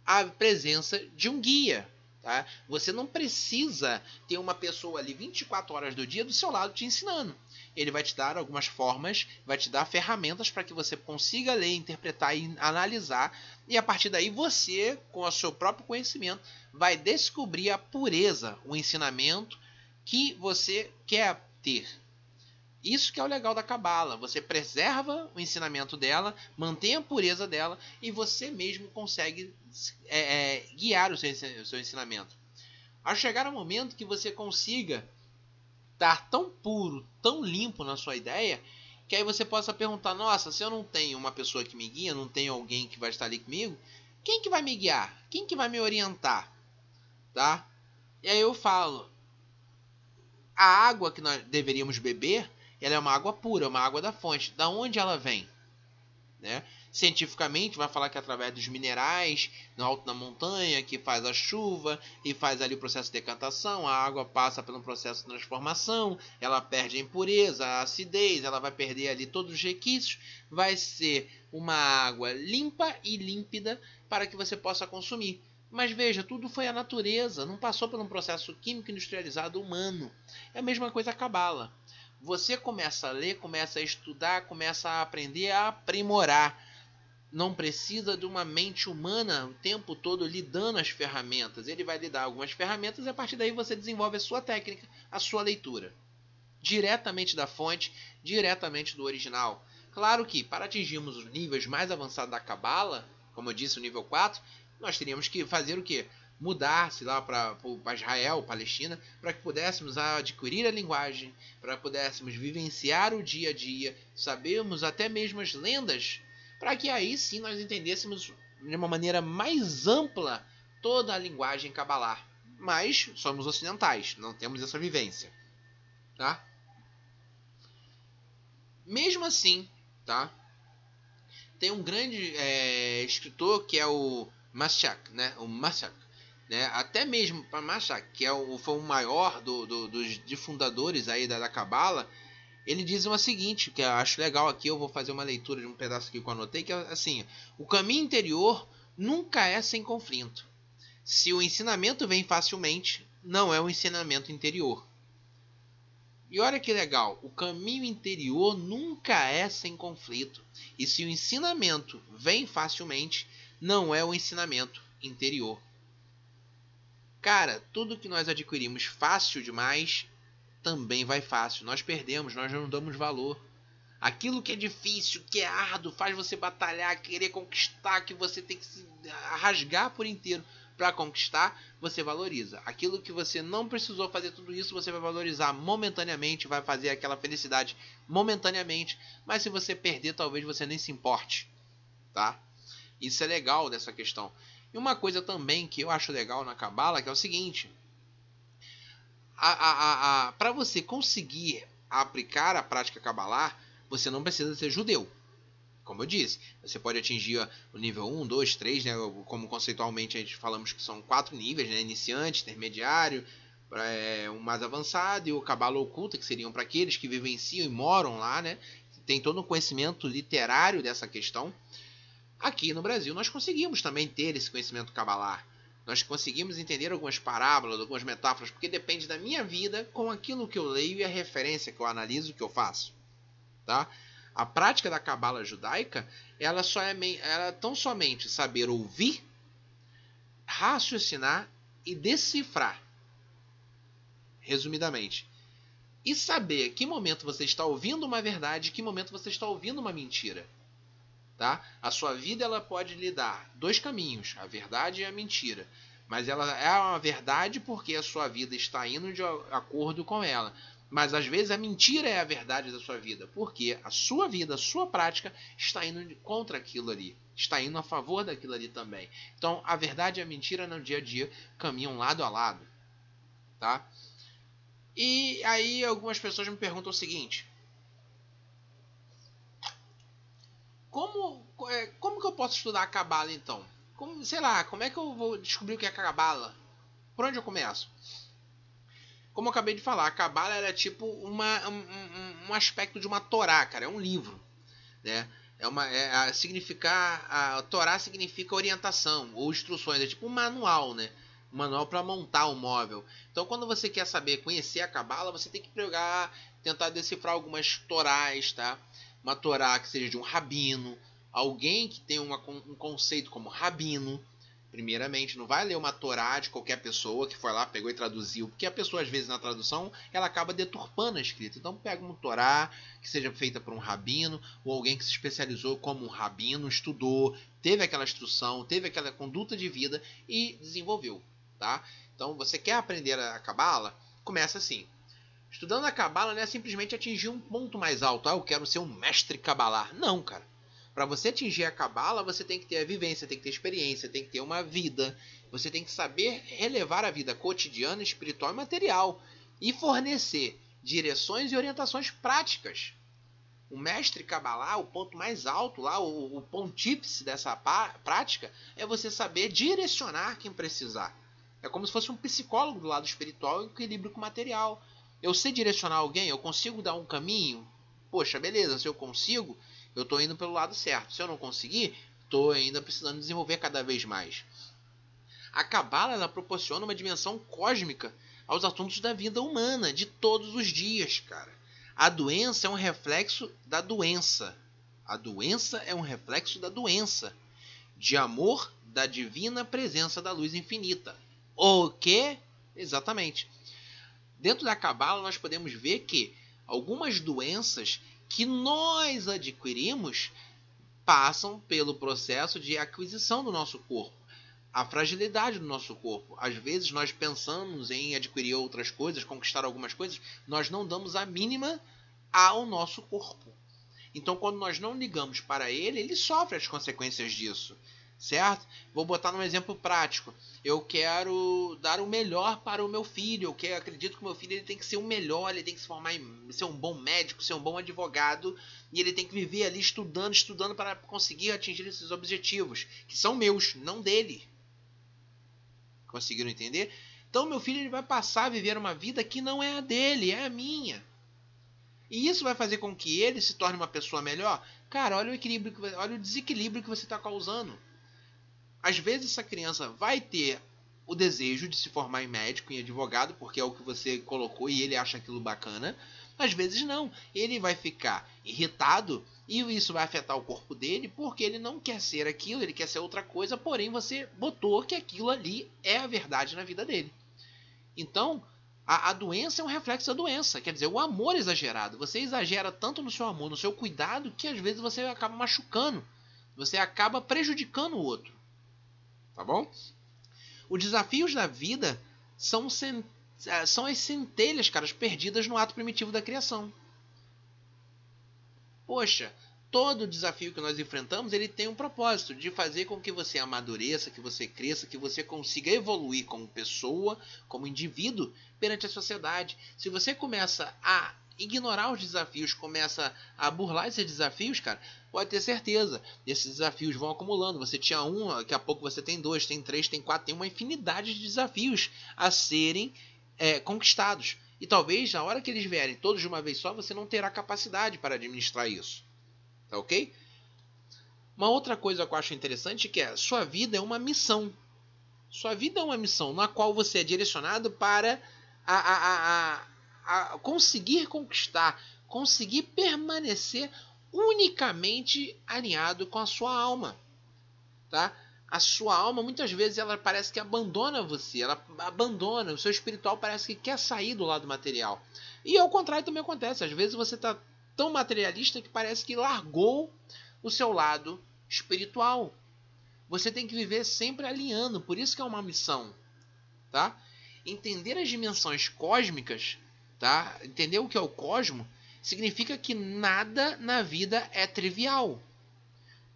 a presença de um guia, Tá? Você não precisa ter uma pessoa ali 24 horas do dia do seu lado te ensinando. Ele vai te dar algumas formas, vai te dar ferramentas para que você consiga ler, interpretar e analisar. E a partir daí você, com o seu próprio conhecimento, vai descobrir a pureza, o ensinamento que você quer ter. Isso que é o legal da cabala. Você preserva o ensinamento dela, mantém a pureza dela e você mesmo consegue é, é, guiar o seu, o seu ensinamento. Ao chegar o momento que você consiga estar tão puro, tão limpo na sua ideia, que aí você possa perguntar: nossa, se eu não tenho uma pessoa que me guia, não tenho alguém que vai estar ali comigo, quem que vai me guiar? Quem que vai me orientar? Tá? E aí eu falo: a água que nós deveríamos beber, ela é uma água pura, uma água da fonte. Da onde ela vem? Né? Cientificamente, vai falar que é através dos minerais no alto da montanha, que faz a chuva e faz ali o processo de decantação, a água passa pelo processo de transformação, ela perde a impureza, a acidez, ela vai perder ali todos os requisitos, vai ser uma água limpa e límpida para que você possa consumir. Mas veja, tudo foi a natureza, não passou por um processo químico industrializado humano. É a mesma coisa a cabala. Você começa a ler, começa a estudar, começa a aprender a aprimorar não precisa de uma mente humana o tempo todo lhe dando as ferramentas. Ele vai lhe dar algumas ferramentas e a partir daí você desenvolve a sua técnica, a sua leitura. Diretamente da fonte, diretamente do original. Claro que para atingirmos os níveis mais avançados da Cabala, como eu disse, o nível 4, nós teríamos que fazer o quê? Mudar-se lá para Israel, Palestina, para que pudéssemos adquirir a linguagem, para pudéssemos vivenciar o dia a dia, sabermos até mesmo as lendas para que aí sim nós entendêssemos de uma maneira mais ampla toda a linguagem cabalar. Mas somos ocidentais, não temos essa vivência. Tá? Mesmo assim, tá? Tem um grande é, escritor que é o Mashak, né? O Mashak, né? Até mesmo para Mashak, que é o, foi o maior do, do, dos de fundadores aí da Cabala, ele diz o seguinte, que eu acho legal aqui, eu vou fazer uma leitura de um pedaço aqui que eu anotei, que é assim, o caminho interior nunca é sem conflito. Se o ensinamento vem facilmente, não é um ensinamento interior. E olha que legal, o caminho interior nunca é sem conflito. E se o ensinamento vem facilmente, não é o ensinamento interior. Cara, tudo que nós adquirimos fácil demais também vai fácil. Nós perdemos, nós não damos valor. Aquilo que é difícil, que é árduo, faz você batalhar, querer conquistar, que você tem que se rasgar por inteiro para conquistar, você valoriza. Aquilo que você não precisou fazer tudo isso, você vai valorizar momentaneamente, vai fazer aquela felicidade momentaneamente, mas se você perder, talvez você nem se importe, tá? Isso é legal dessa questão. E uma coisa também que eu acho legal na cabala, que é o seguinte, para você conseguir aplicar a prática cabalar, você não precisa ser judeu. Como eu disse, você pode atingir o nível 1, 2, 3, né? como conceitualmente a gente falamos que são quatro níveis, né? iniciante, intermediário, é, um mais avançado e o cabalo oculta, que seriam para aqueles que vivenciam e moram lá, né? tem todo um conhecimento literário dessa questão. Aqui no Brasil nós conseguimos também ter esse conhecimento cabalar. Nós conseguimos entender algumas parábolas, algumas metáforas, porque depende da minha vida com aquilo que eu leio e a referência que eu analiso, que eu faço. Tá? A prática da cabala judaica, ela só é, ela é tão somente saber ouvir, raciocinar e decifrar. Resumidamente. E saber que momento você está ouvindo uma verdade e que momento você está ouvindo uma mentira. Tá? A sua vida ela pode lhe dar dois caminhos, a verdade e a mentira. Mas ela é uma verdade porque a sua vida está indo de acordo com ela. Mas às vezes a mentira é a verdade da sua vida, porque a sua vida, a sua prática está indo contra aquilo ali, está indo a favor daquilo ali também. Então a verdade e a mentira no dia a dia caminham lado a lado, tá? E aí algumas pessoas me perguntam o seguinte: como, é, como que eu posso estudar a cabala então? Como, sei lá, como é que eu vou descobrir o que é cabala? Por onde eu começo? como eu acabei de falar, a Cabala é tipo uma, um, um, aspecto de uma Torá, cara, é um livro, né? É uma, é, a, significar, a Torá significa orientação ou instruções, é tipo um manual, né? Um manual para montar o um móvel. Então, quando você quer saber, conhecer a Cabala, você tem que pegar, tentar decifrar algumas Torás, tá? Uma Torá que seja de um rabino, alguém que tem uma, um conceito como rabino, primeiramente, não vai ler uma Torá de qualquer pessoa que foi lá, pegou e traduziu, porque a pessoa, às vezes, na tradução, ela acaba deturpando a escrita. Então, pega uma Torá que seja feita por um rabino, ou alguém que se especializou como um rabino, estudou, teve aquela instrução, teve aquela conduta de vida e desenvolveu, tá? Então, você quer aprender a Cabala? Começa assim. Estudando a Cabala não é simplesmente atingir um ponto mais alto. Ah, eu quero ser um mestre cabalar. Não, cara. Para você atingir a cabala, você tem que ter a vivência, tem que ter experiência, tem que ter uma vida. Você tem que saber relevar a vida cotidiana, espiritual e material e fornecer direções e orientações práticas. O mestre cabalá, o ponto mais alto lá, o, o pontífice dessa prática é você saber direcionar quem precisar. É como se fosse um psicólogo do lado espiritual em equilíbrio com o material. Eu sei direcionar alguém, eu consigo dar um caminho. Poxa, beleza, se eu consigo, eu estou indo pelo lado certo. Se eu não conseguir, estou ainda precisando desenvolver cada vez mais. A Cabala ela proporciona uma dimensão cósmica aos assuntos da vida humana de todos os dias, cara. A doença é um reflexo da doença. A doença é um reflexo da doença. De amor da divina presença da luz infinita. O que? Exatamente. Dentro da Cabala nós podemos ver que algumas doenças que nós adquirimos passam pelo processo de aquisição do nosso corpo. A fragilidade do nosso corpo. Às vezes nós pensamos em adquirir outras coisas, conquistar algumas coisas, nós não damos a mínima ao nosso corpo. Então, quando nós não ligamos para ele, ele sofre as consequências disso. Certo? Vou botar num exemplo prático. Eu quero dar o melhor para o meu filho. Eu acredito que o meu filho ele tem que ser o melhor, ele tem que se formar em, ser um bom médico, ser um bom advogado, e ele tem que viver ali estudando, estudando para conseguir atingir esses objetivos, que são meus, não dele. Conseguiram entender? Então meu filho ele vai passar a viver uma vida que não é a dele, é a minha. E isso vai fazer com que ele se torne uma pessoa melhor? Cara, olha o equilíbrio, olha o desequilíbrio que você está causando. Às vezes essa criança vai ter o desejo de se formar em médico, em advogado, porque é o que você colocou e ele acha aquilo bacana. Às vezes não. Ele vai ficar irritado e isso vai afetar o corpo dele porque ele não quer ser aquilo, ele quer ser outra coisa, porém você botou que aquilo ali é a verdade na vida dele. Então, a, a, doença é um reflexo da doença. Quer dizer, o amor exagerado. Você exagera tanto no seu amor, no seu cuidado, que às vezes você acaba machucando. Você acaba prejudicando o outro. Tá bom? Os desafios da vida são, é, são as centelhas, caras, perdidas no ato primitivo da criação. Poxa, todo desafio que nós enfrentamos, ele tem um propósito de fazer com que você amadureça, que você cresça, que você consiga evoluir como pessoa, como indivíduo perante a sociedade. Se você começa a ignorar os desafios, começa a burlar esses desafios, cara, pode ter certeza, esses desafios vão acumulando. Você tinha um, daqui a pouco você tem dois, tem três, tem quatro, tem uma infinidade de desafios a serem é, conquistados. E talvez na hora que eles vierem todos de uma vez só, você não terá capacidade para administrar isso. Tá ok? Uma outra coisa que eu acho interessante é que é sua vida é uma missão. Sua vida é uma missão na qual você é direcionado para a, a, a, a conseguir conquistar, conseguir permanecer unicamente alinhado com a sua alma, tá? A sua alma muitas vezes ela parece que abandona você, ela abandona, o seu espiritual parece que quer sair do lado material. E ao contrário também acontece, às vezes você está tão materialista que parece que largou o seu lado espiritual. Você tem que viver sempre alinhando, por isso que é uma missão, tá? Entender as dimensões cósmicas, tá? Entender o que é o cosmo significa que nada na vida é trivial.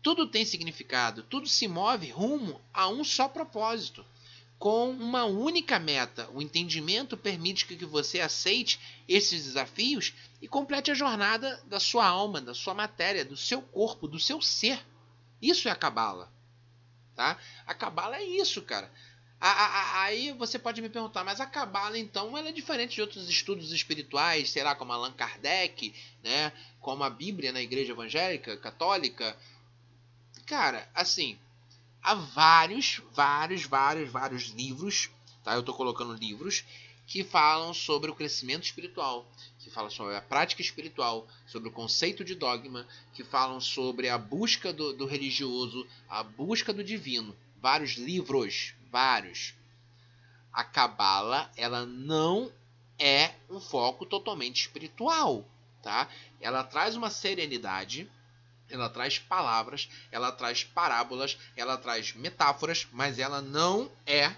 Tudo tem significado, tudo se move rumo a um só propósito com uma única meta. O entendimento permite que você aceite esses desafios e complete a jornada da sua alma, da sua matéria, do seu corpo, do seu ser. Isso é a cabala. Tá? A cabala é isso, cara. Aí você pode me perguntar, mas a cabala então ela é diferente de outros estudos espirituais, sei lá, como Allan Kardec, né? como a Bíblia na igreja evangélica, católica. Cara, assim, há vários, vários, vários, vários livros, tá? Eu estou colocando livros que falam sobre o crescimento espiritual, que falam sobre a prática espiritual, sobre o conceito de dogma, que falam sobre a busca do, do religioso, a busca do divino. Vários livros, vários. A cabala, ela não é um foco totalmente espiritual, tá? Ela traz uma serenidade, ela traz palavras, ela traz parábolas, ela traz metáforas, mas ela não é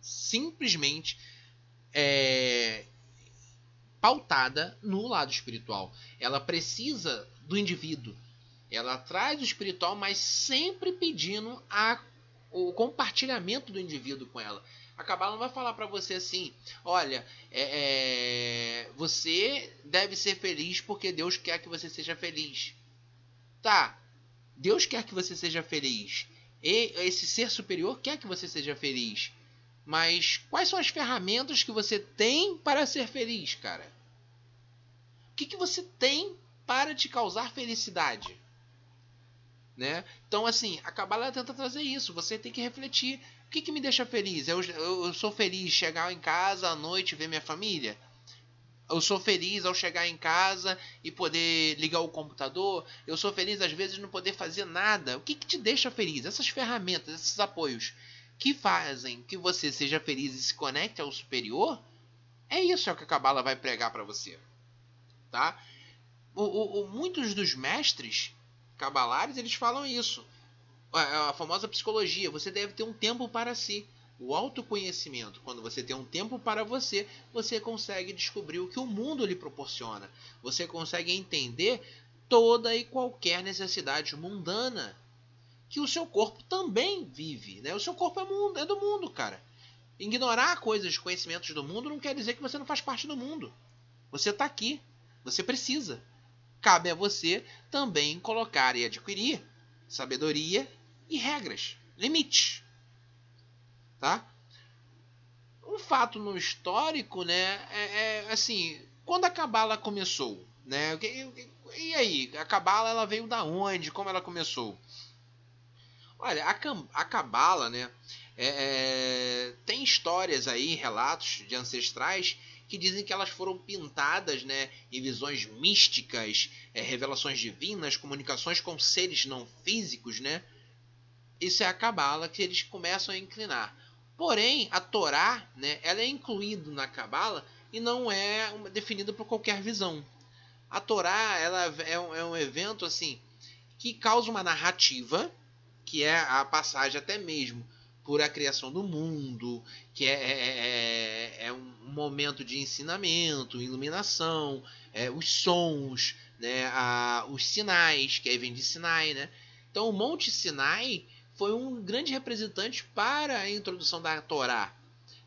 simplesmente é, pautada no lado espiritual. Ela precisa do indivíduo. Ela traz o espiritual, mas sempre pedindo a, o compartilhamento do indivíduo com ela. A Cabala não vai falar para você assim: olha, é, é, você deve ser feliz porque Deus quer que você seja feliz. Tá, Deus quer que você seja feliz. E esse ser superior quer que você seja feliz. Mas quais são as ferramentas que você tem para ser feliz, cara? O que, que você tem para te causar felicidade? Né? Então, assim, a Kabbalah tenta trazer isso. Você tem que refletir. O que, que me deixa feliz? Eu, eu, eu sou feliz chegar em casa à noite e ver minha família? Eu sou feliz ao chegar em casa e poder ligar o computador. Eu sou feliz às vezes não poder fazer nada. O que, que te deixa feliz? Essas ferramentas, esses apoios que fazem que você seja feliz e se conecte ao superior. É isso que a Cabala vai pregar para você, tá? O, o, o, muitos dos mestres cabalares eles falam isso. A, a famosa psicologia. Você deve ter um tempo para si. O autoconhecimento, quando você tem um tempo para você, você consegue descobrir o que o mundo lhe proporciona. Você consegue entender toda e qualquer necessidade mundana. que o seu corpo também vive. Né? O seu corpo é, mundo, é do mundo, cara. Ignorar coisas, conhecimentos do mundo não quer dizer que você não faz parte do mundo. Você está aqui. Você precisa. Cabe a você também colocar e adquirir sabedoria e regras, limites. Tá? Um fato no histórico, né, é, é assim, quando a cabala começou, né? E aí, a cabala ela veio da onde? Como ela começou? Olha, a, a cabala, né, é, é, tem histórias aí, relatos de ancestrais que dizem que elas foram pintadas né, em visões místicas, é, revelações divinas, comunicações com seres não físicos, né? Isso é a cabala que eles começam a inclinar. Porém, a Torá, né, ela é incluída na cabala e não é definida por qualquer visão. A Torá ela é um, é um evento assim que causa uma narrativa, que é a passagem até mesmo por a criação do mundo, que é, é, é, é um momento de ensinamento, iluminação, é, os sons, né, a, os sinais, que aí vem de Sinai. Né? Então o Monte Sinai foi um grande representante para a introdução da Torá.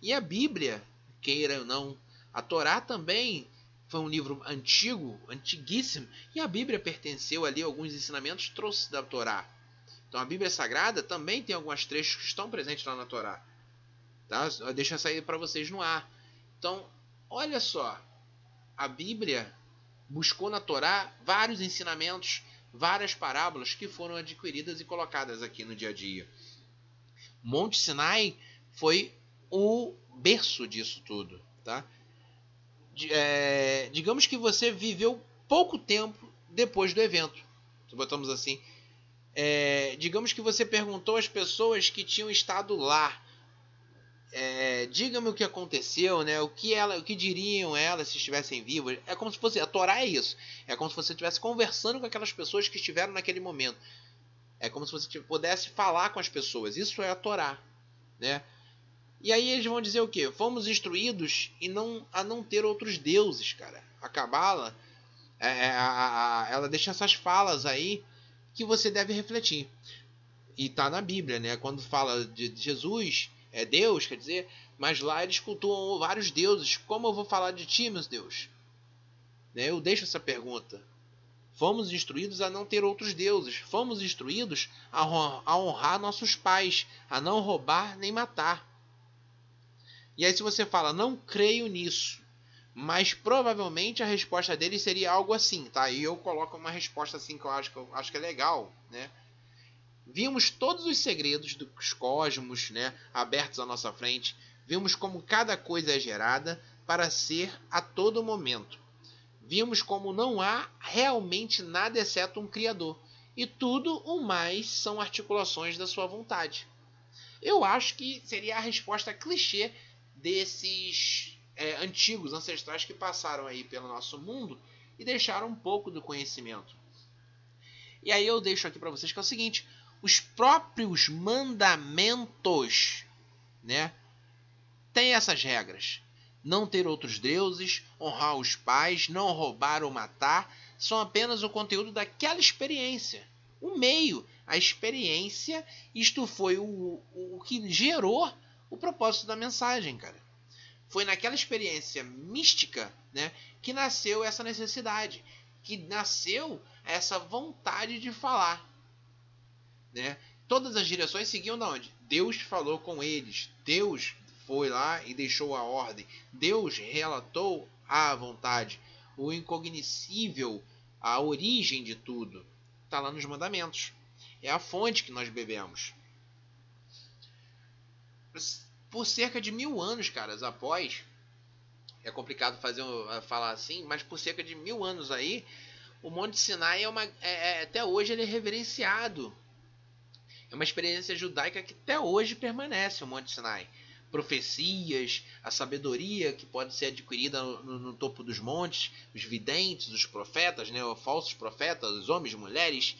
E a Bíblia, queira ou não, a Torá também foi um livro antigo, antiguíssimo, e a Bíblia pertenceu ali, alguns ensinamentos trouxe da Torá. Então a Bíblia Sagrada também tem alguns trechos que estão presentes lá na Torá. Tá? Deixa sair para vocês no ar. Então, olha só. A Bíblia buscou na Torá vários ensinamentos, várias parábolas que foram adquiridas e colocadas aqui no dia a dia. Monte Sinai foi o berço disso tudo. Tá? É, digamos que você viveu pouco tempo depois do evento. Botamos assim, é, digamos que você perguntou às pessoas que tinham estado lá. É, Diga-me o que aconteceu, né? O que ela, o que diriam elas se estivessem vivas? É como se fosse a Torá é isso. É como se você estivesse conversando com aquelas pessoas que estiveram naquele momento. É como se você pudesse falar com as pessoas. Isso é a Torá, né? E aí eles vão dizer o quê? Fomos instruídos e não a não ter outros deuses, cara. A Cabala, é, é, ela deixa essas falas aí que você deve refletir. E está na Bíblia, né? Quando fala de Jesus, é Deus, quer dizer, mas lá eles cultuam vários deuses. Como eu vou falar de ti, meus Deus? Né? Eu deixo essa pergunta. Fomos instruídos a não ter outros deuses. Fomos instruídos a honrar nossos pais, a não roubar nem matar. E aí, se você fala, não creio nisso, mas provavelmente a resposta dele seria algo assim, tá? E eu coloco uma resposta assim que eu acho que, eu acho que é legal, né? Vimos todos os segredos dos cosmos, né, abertos à nossa frente. Vimos como cada coisa é gerada para ser a todo momento. Vimos como não há realmente nada exceto um Criador. E tudo o mais são articulações da sua vontade. Eu acho que seria a resposta clichê desses é, antigos, ancestrais que passaram aí pelo nosso mundo e deixaram um pouco do conhecimento. E aí eu deixo aqui para vocês que é o seguinte: os próprios mandamentos, né, têm essas regras. Não ter outros deuses, honrar os pais, não roubar ou matar, são apenas o conteúdo daquela experiência. O meio, a experiência, isto foi o, o, o que gerou o propósito da mensagem, cara foi naquela experiência mística né, que nasceu essa necessidade, que nasceu essa vontade de falar. Né? Todas as direções seguiam da onde? Deus falou com eles, Deus foi lá e deixou a ordem, Deus relatou a vontade, o incognoscível, a origem de tudo, está lá nos mandamentos. É a fonte que nós bebemos por cerca de mil anos, caras, após. É complicado fazer falar assim, mas por cerca de mil anos aí, o Monte Sinai é uma. É, é, até hoje ele é reverenciado. É uma experiência judaica que até hoje permanece o Monte Sinai. Profecias, a sabedoria que pode ser adquirida no, no, no topo dos montes, os videntes, os profetas, né, os falsos profetas, os homens, mulheres,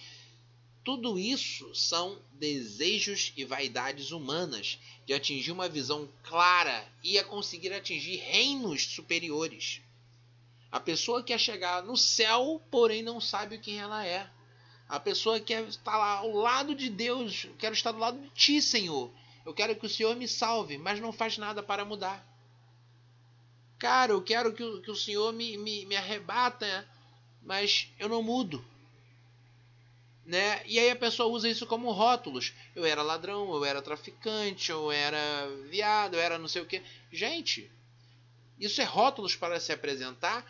tudo isso são desejos e vaidades humanas de atingir uma visão clara e a conseguir atingir reinos superiores. A pessoa quer chegar no céu, porém não sabe quem ela é. A pessoa quer estar lá ao lado de Deus, eu quero estar do lado de ti, Senhor. Eu quero que o Senhor me salve, mas não faz nada para mudar. Cara, eu quero que o, que o Senhor me, me, me arrebata, mas eu não mudo. Né? E aí a pessoa usa isso como rótulos. Eu era ladrão, eu era traficante, eu era viado, eu era não sei o que. Gente, isso é rótulos para se apresentar.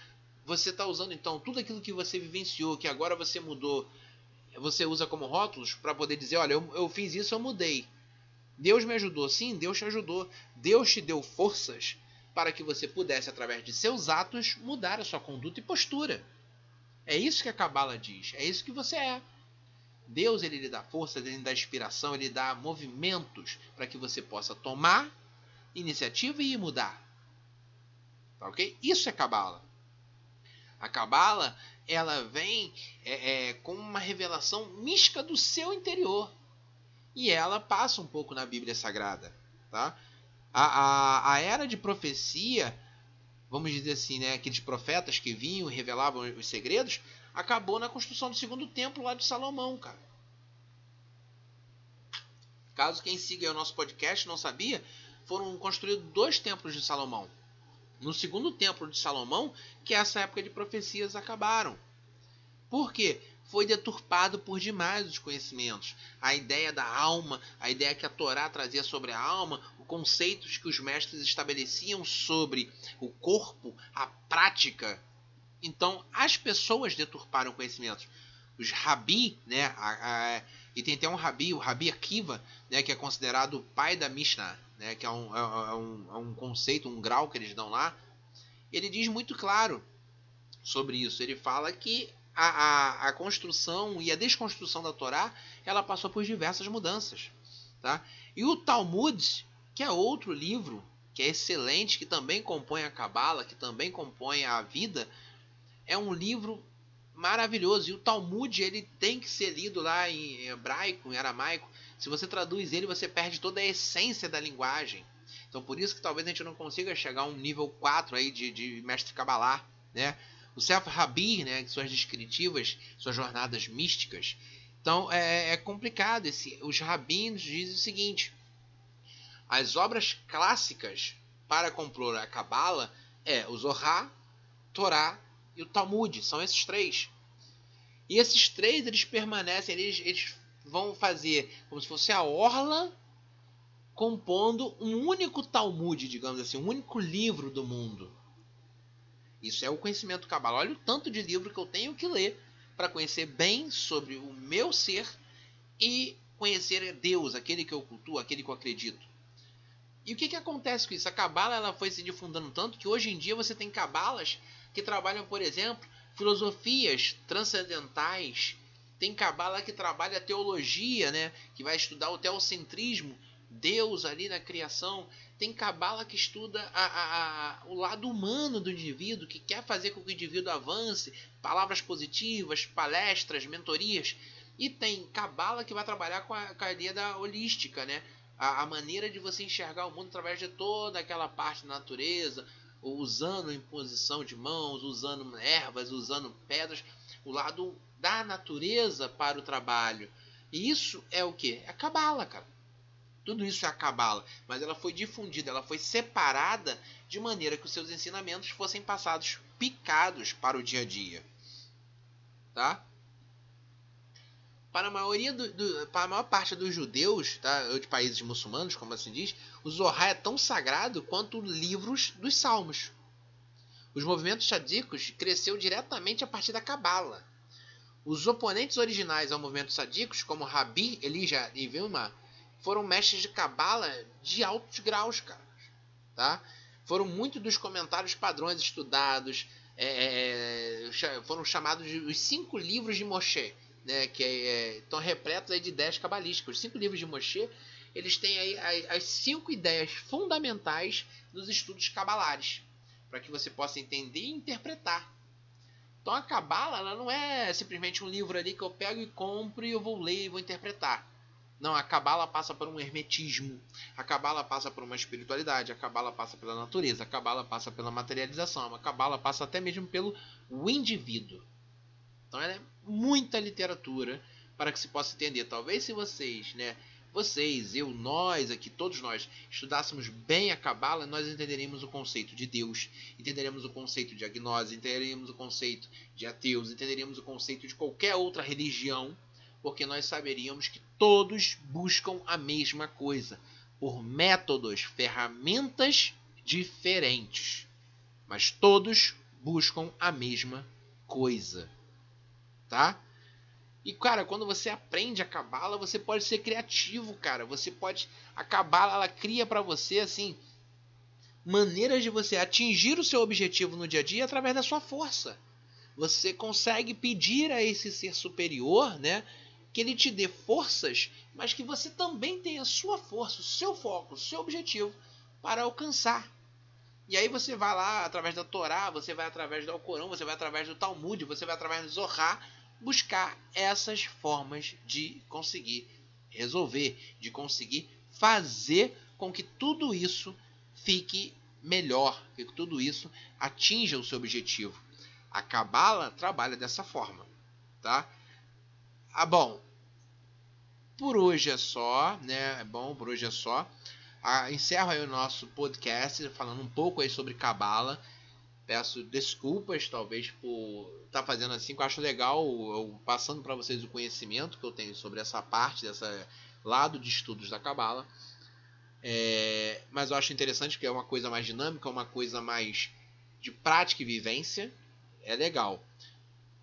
Você está usando então tudo aquilo que você vivenciou, que agora você mudou, você usa como rótulos para poder dizer: olha, eu, eu fiz isso, eu mudei. Deus me ajudou, sim, Deus te ajudou. Deus te deu forças para que você pudesse, através de seus atos, mudar a sua conduta e postura. É isso que a Cabala diz, é isso que você é. Deus ele lhe dá força, ele lhe dá inspiração, ele dá movimentos para que você possa tomar iniciativa e mudar. Tá ok? Isso é Cabala. A Cabala ela vem é, é, com uma revelação mística do seu interior e ela passa um pouco na Bíblia Sagrada, tá? A, a, a era de profecia, vamos dizer assim, né, aqueles profetas que vinham e revelavam os segredos, acabou na construção do segundo templo lá de Salomão, cara. Caso quem siga o nosso podcast não sabia, foram construídos dois templos de Salomão. No segundo templo de Salomão, que essa época de profecias acabaram. Por quê? Foi deturpado por demais os conhecimentos. A ideia da alma, a ideia que a Torá trazia sobre a alma, os conceitos que os mestres estabeleciam sobre o corpo, a prática então, as pessoas deturparam conhecimentos. Os rabi, né, a, a, e tem até um rabi, o rabi Akiva, né, que é considerado o pai da Mishnah, né, que é um, é, é, um, é um conceito, um grau que eles dão lá. Ele diz muito claro sobre isso. Ele fala que a, a, a construção e a desconstrução da Torá ela passou por diversas mudanças. Tá? E o Talmud, que é outro livro que é excelente, que também compõe a Cabala, que também compõe a vida, é um livro maravilhoso. E o Talmud ele tem que ser lido lá em hebraico, em aramaico. Se você traduz ele, você perde toda a essência da linguagem. Então por isso que talvez a gente não consiga chegar a um nível 4 aí de, de mestre Kabbalah, né? O Sef Rabi, né, suas descritivas, suas jornadas místicas. Então é, é complicado. Esse, os rabinos dizem o seguinte: as obras clássicas para compor a Kabbalah é o Zohar, Torá e o Talmud. São esses três. E esses três eles permanecem, eles, eles vão fazer como se fosse a orla compondo um único Talmud, digamos assim, um único livro do mundo. Isso é o conhecimento cabal. Olha o tanto de livro que eu tenho que ler para conhecer bem sobre o meu ser e conhecer Deus, aquele que eu cultuo, aquele que eu acredito. E o que, que acontece com isso? A cabala ela foi se difundando tanto que hoje em dia você tem cabalas que trabalham, por exemplo, filosofias transcendentais. Tem cabala que trabalha teologia, né? que vai estudar o teocentrismo, Deus ali na criação. Tem cabala que estuda a, a, a, o lado humano do indivíduo, que quer fazer com que o indivíduo avance, palavras positivas, palestras, mentorias. E tem cabala que vai trabalhar com a, com ideia da holística, né? A, a maneira de você enxergar o mundo através de toda aquela parte da natureza, usando imposição de mãos, usando ervas, usando pedras, o lado da natureza para o trabalho. E isso é o que? É a cabala, cara. Tudo isso é a cabala, mas ela foi difundida, ela foi separada de maneira que os seus ensinamentos fossem passados picados para o dia a dia. Tá? Para a maioria do, do, para a maior parte dos judeus, tá, de países muçulmanos, como assim diz, o Zohar é tão sagrado quanto livros dos Salmos. Os movimentos sadicos cresceu diretamente a partir da Cabala. Os oponentes originais ao movimento sadicos, como Rabi, Elijah e Vilma, foram mestres de Cabala de altos graus, cara. Tá? Foram muitos dos comentários padrões estudados, é, é foram chamados de os cinco livros de Moshe né, que é, é, estão repletos aí de ideias cabalísticas. Os cinco livros de Moshe, eles têm aí as cinco ideias fundamentais dos estudos cabalares, para que você possa entender e interpretar. Então a cabala ela não é simplesmente um livro ali que eu pego e compro e eu vou ler e vou interpretar. Não, a cabala passa por um hermetismo, a cabala passa por uma espiritualidade, a cabala passa pela natureza, a cabala passa pela materialização, a cabala passa até mesmo pelo indivíduo. Então é muita literatura para que se possa entender. Talvez se vocês, né, vocês, eu, nós aqui, todos nós, estudássemos bem a Cabala, nós entenderíamos o conceito de Deus, entenderíamos o conceito de agnose, entenderíamos o conceito de ateus, entenderíamos o conceito de qualquer outra religião, porque nós saberíamos que todos buscam a mesma coisa, por métodos, ferramentas diferentes, mas todos buscam a mesma coisa, tá? E, cara, quando você aprende a cabala, você pode ser criativo, cara. Você pode. A cabala, ela cria para você, assim. Maneiras de você atingir o seu objetivo no dia a dia através da sua força. Você consegue pedir a esse ser superior, né? Que ele te dê forças, mas que você também tenha a sua força, o seu foco, o seu objetivo para alcançar. E aí você vai lá através da Torá, você vai através do Alcorão, você vai através do Talmud, você vai através do Zohar buscar essas formas de conseguir resolver, de conseguir fazer com que tudo isso fique melhor, que tudo isso atinja o seu objetivo. A Cabala trabalha dessa forma, tá? Ah, bom. Por hoje é só, né? É bom, por hoje é só. Ah, encerro aí o nosso podcast falando um pouco aí sobre Cabala. Peço desculpas, talvez, por estar tá fazendo assim, que eu acho legal, eu, passando para vocês o conhecimento que eu tenho sobre essa parte, dessa lado de estudos da Cabala. É, mas eu acho interessante que é uma coisa mais dinâmica, uma coisa mais de prática e vivência. É legal.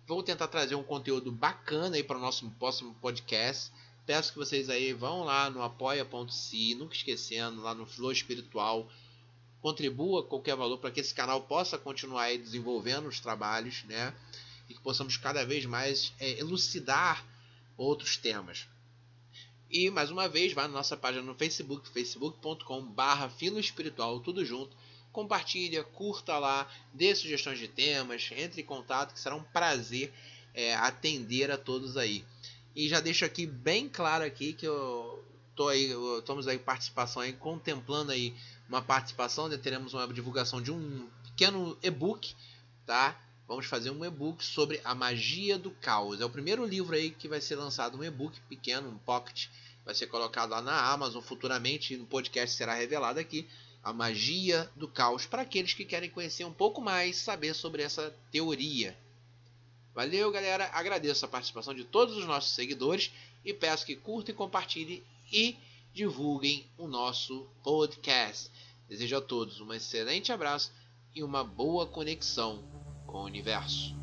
Vou tentar trazer um conteúdo bacana aí para o nosso próximo podcast. Peço que vocês aí vão lá no apoia.se, nunca esquecendo, lá no Flow Espiritual contribua qualquer valor para que esse canal possa continuar desenvolvendo os trabalhos, né? E que possamos cada vez mais é, elucidar outros temas. E mais uma vez, vá na nossa página no Facebook, facebook.com/barra filo espiritual, tudo junto. Compartilha, curta lá, dê sugestões de temas, entre em contato, que será um prazer é, atender a todos aí. E já deixo aqui bem claro aqui que eu tô aí, estamos aí participação aí, contemplando aí uma participação, né? teremos uma divulgação de um pequeno e-book, tá? Vamos fazer um e-book sobre a magia do caos. É o primeiro livro aí que vai ser lançado um e-book pequeno, um pocket, vai ser colocado lá na Amazon futuramente, no podcast será revelado aqui a magia do caos para aqueles que querem conhecer um pouco mais, saber sobre essa teoria. Valeu, galera. Agradeço a participação de todos os nossos seguidores e peço que curtam e compartilhem e divulguem o nosso podcast. Desejo a todos um excelente abraço e uma boa conexão com o universo.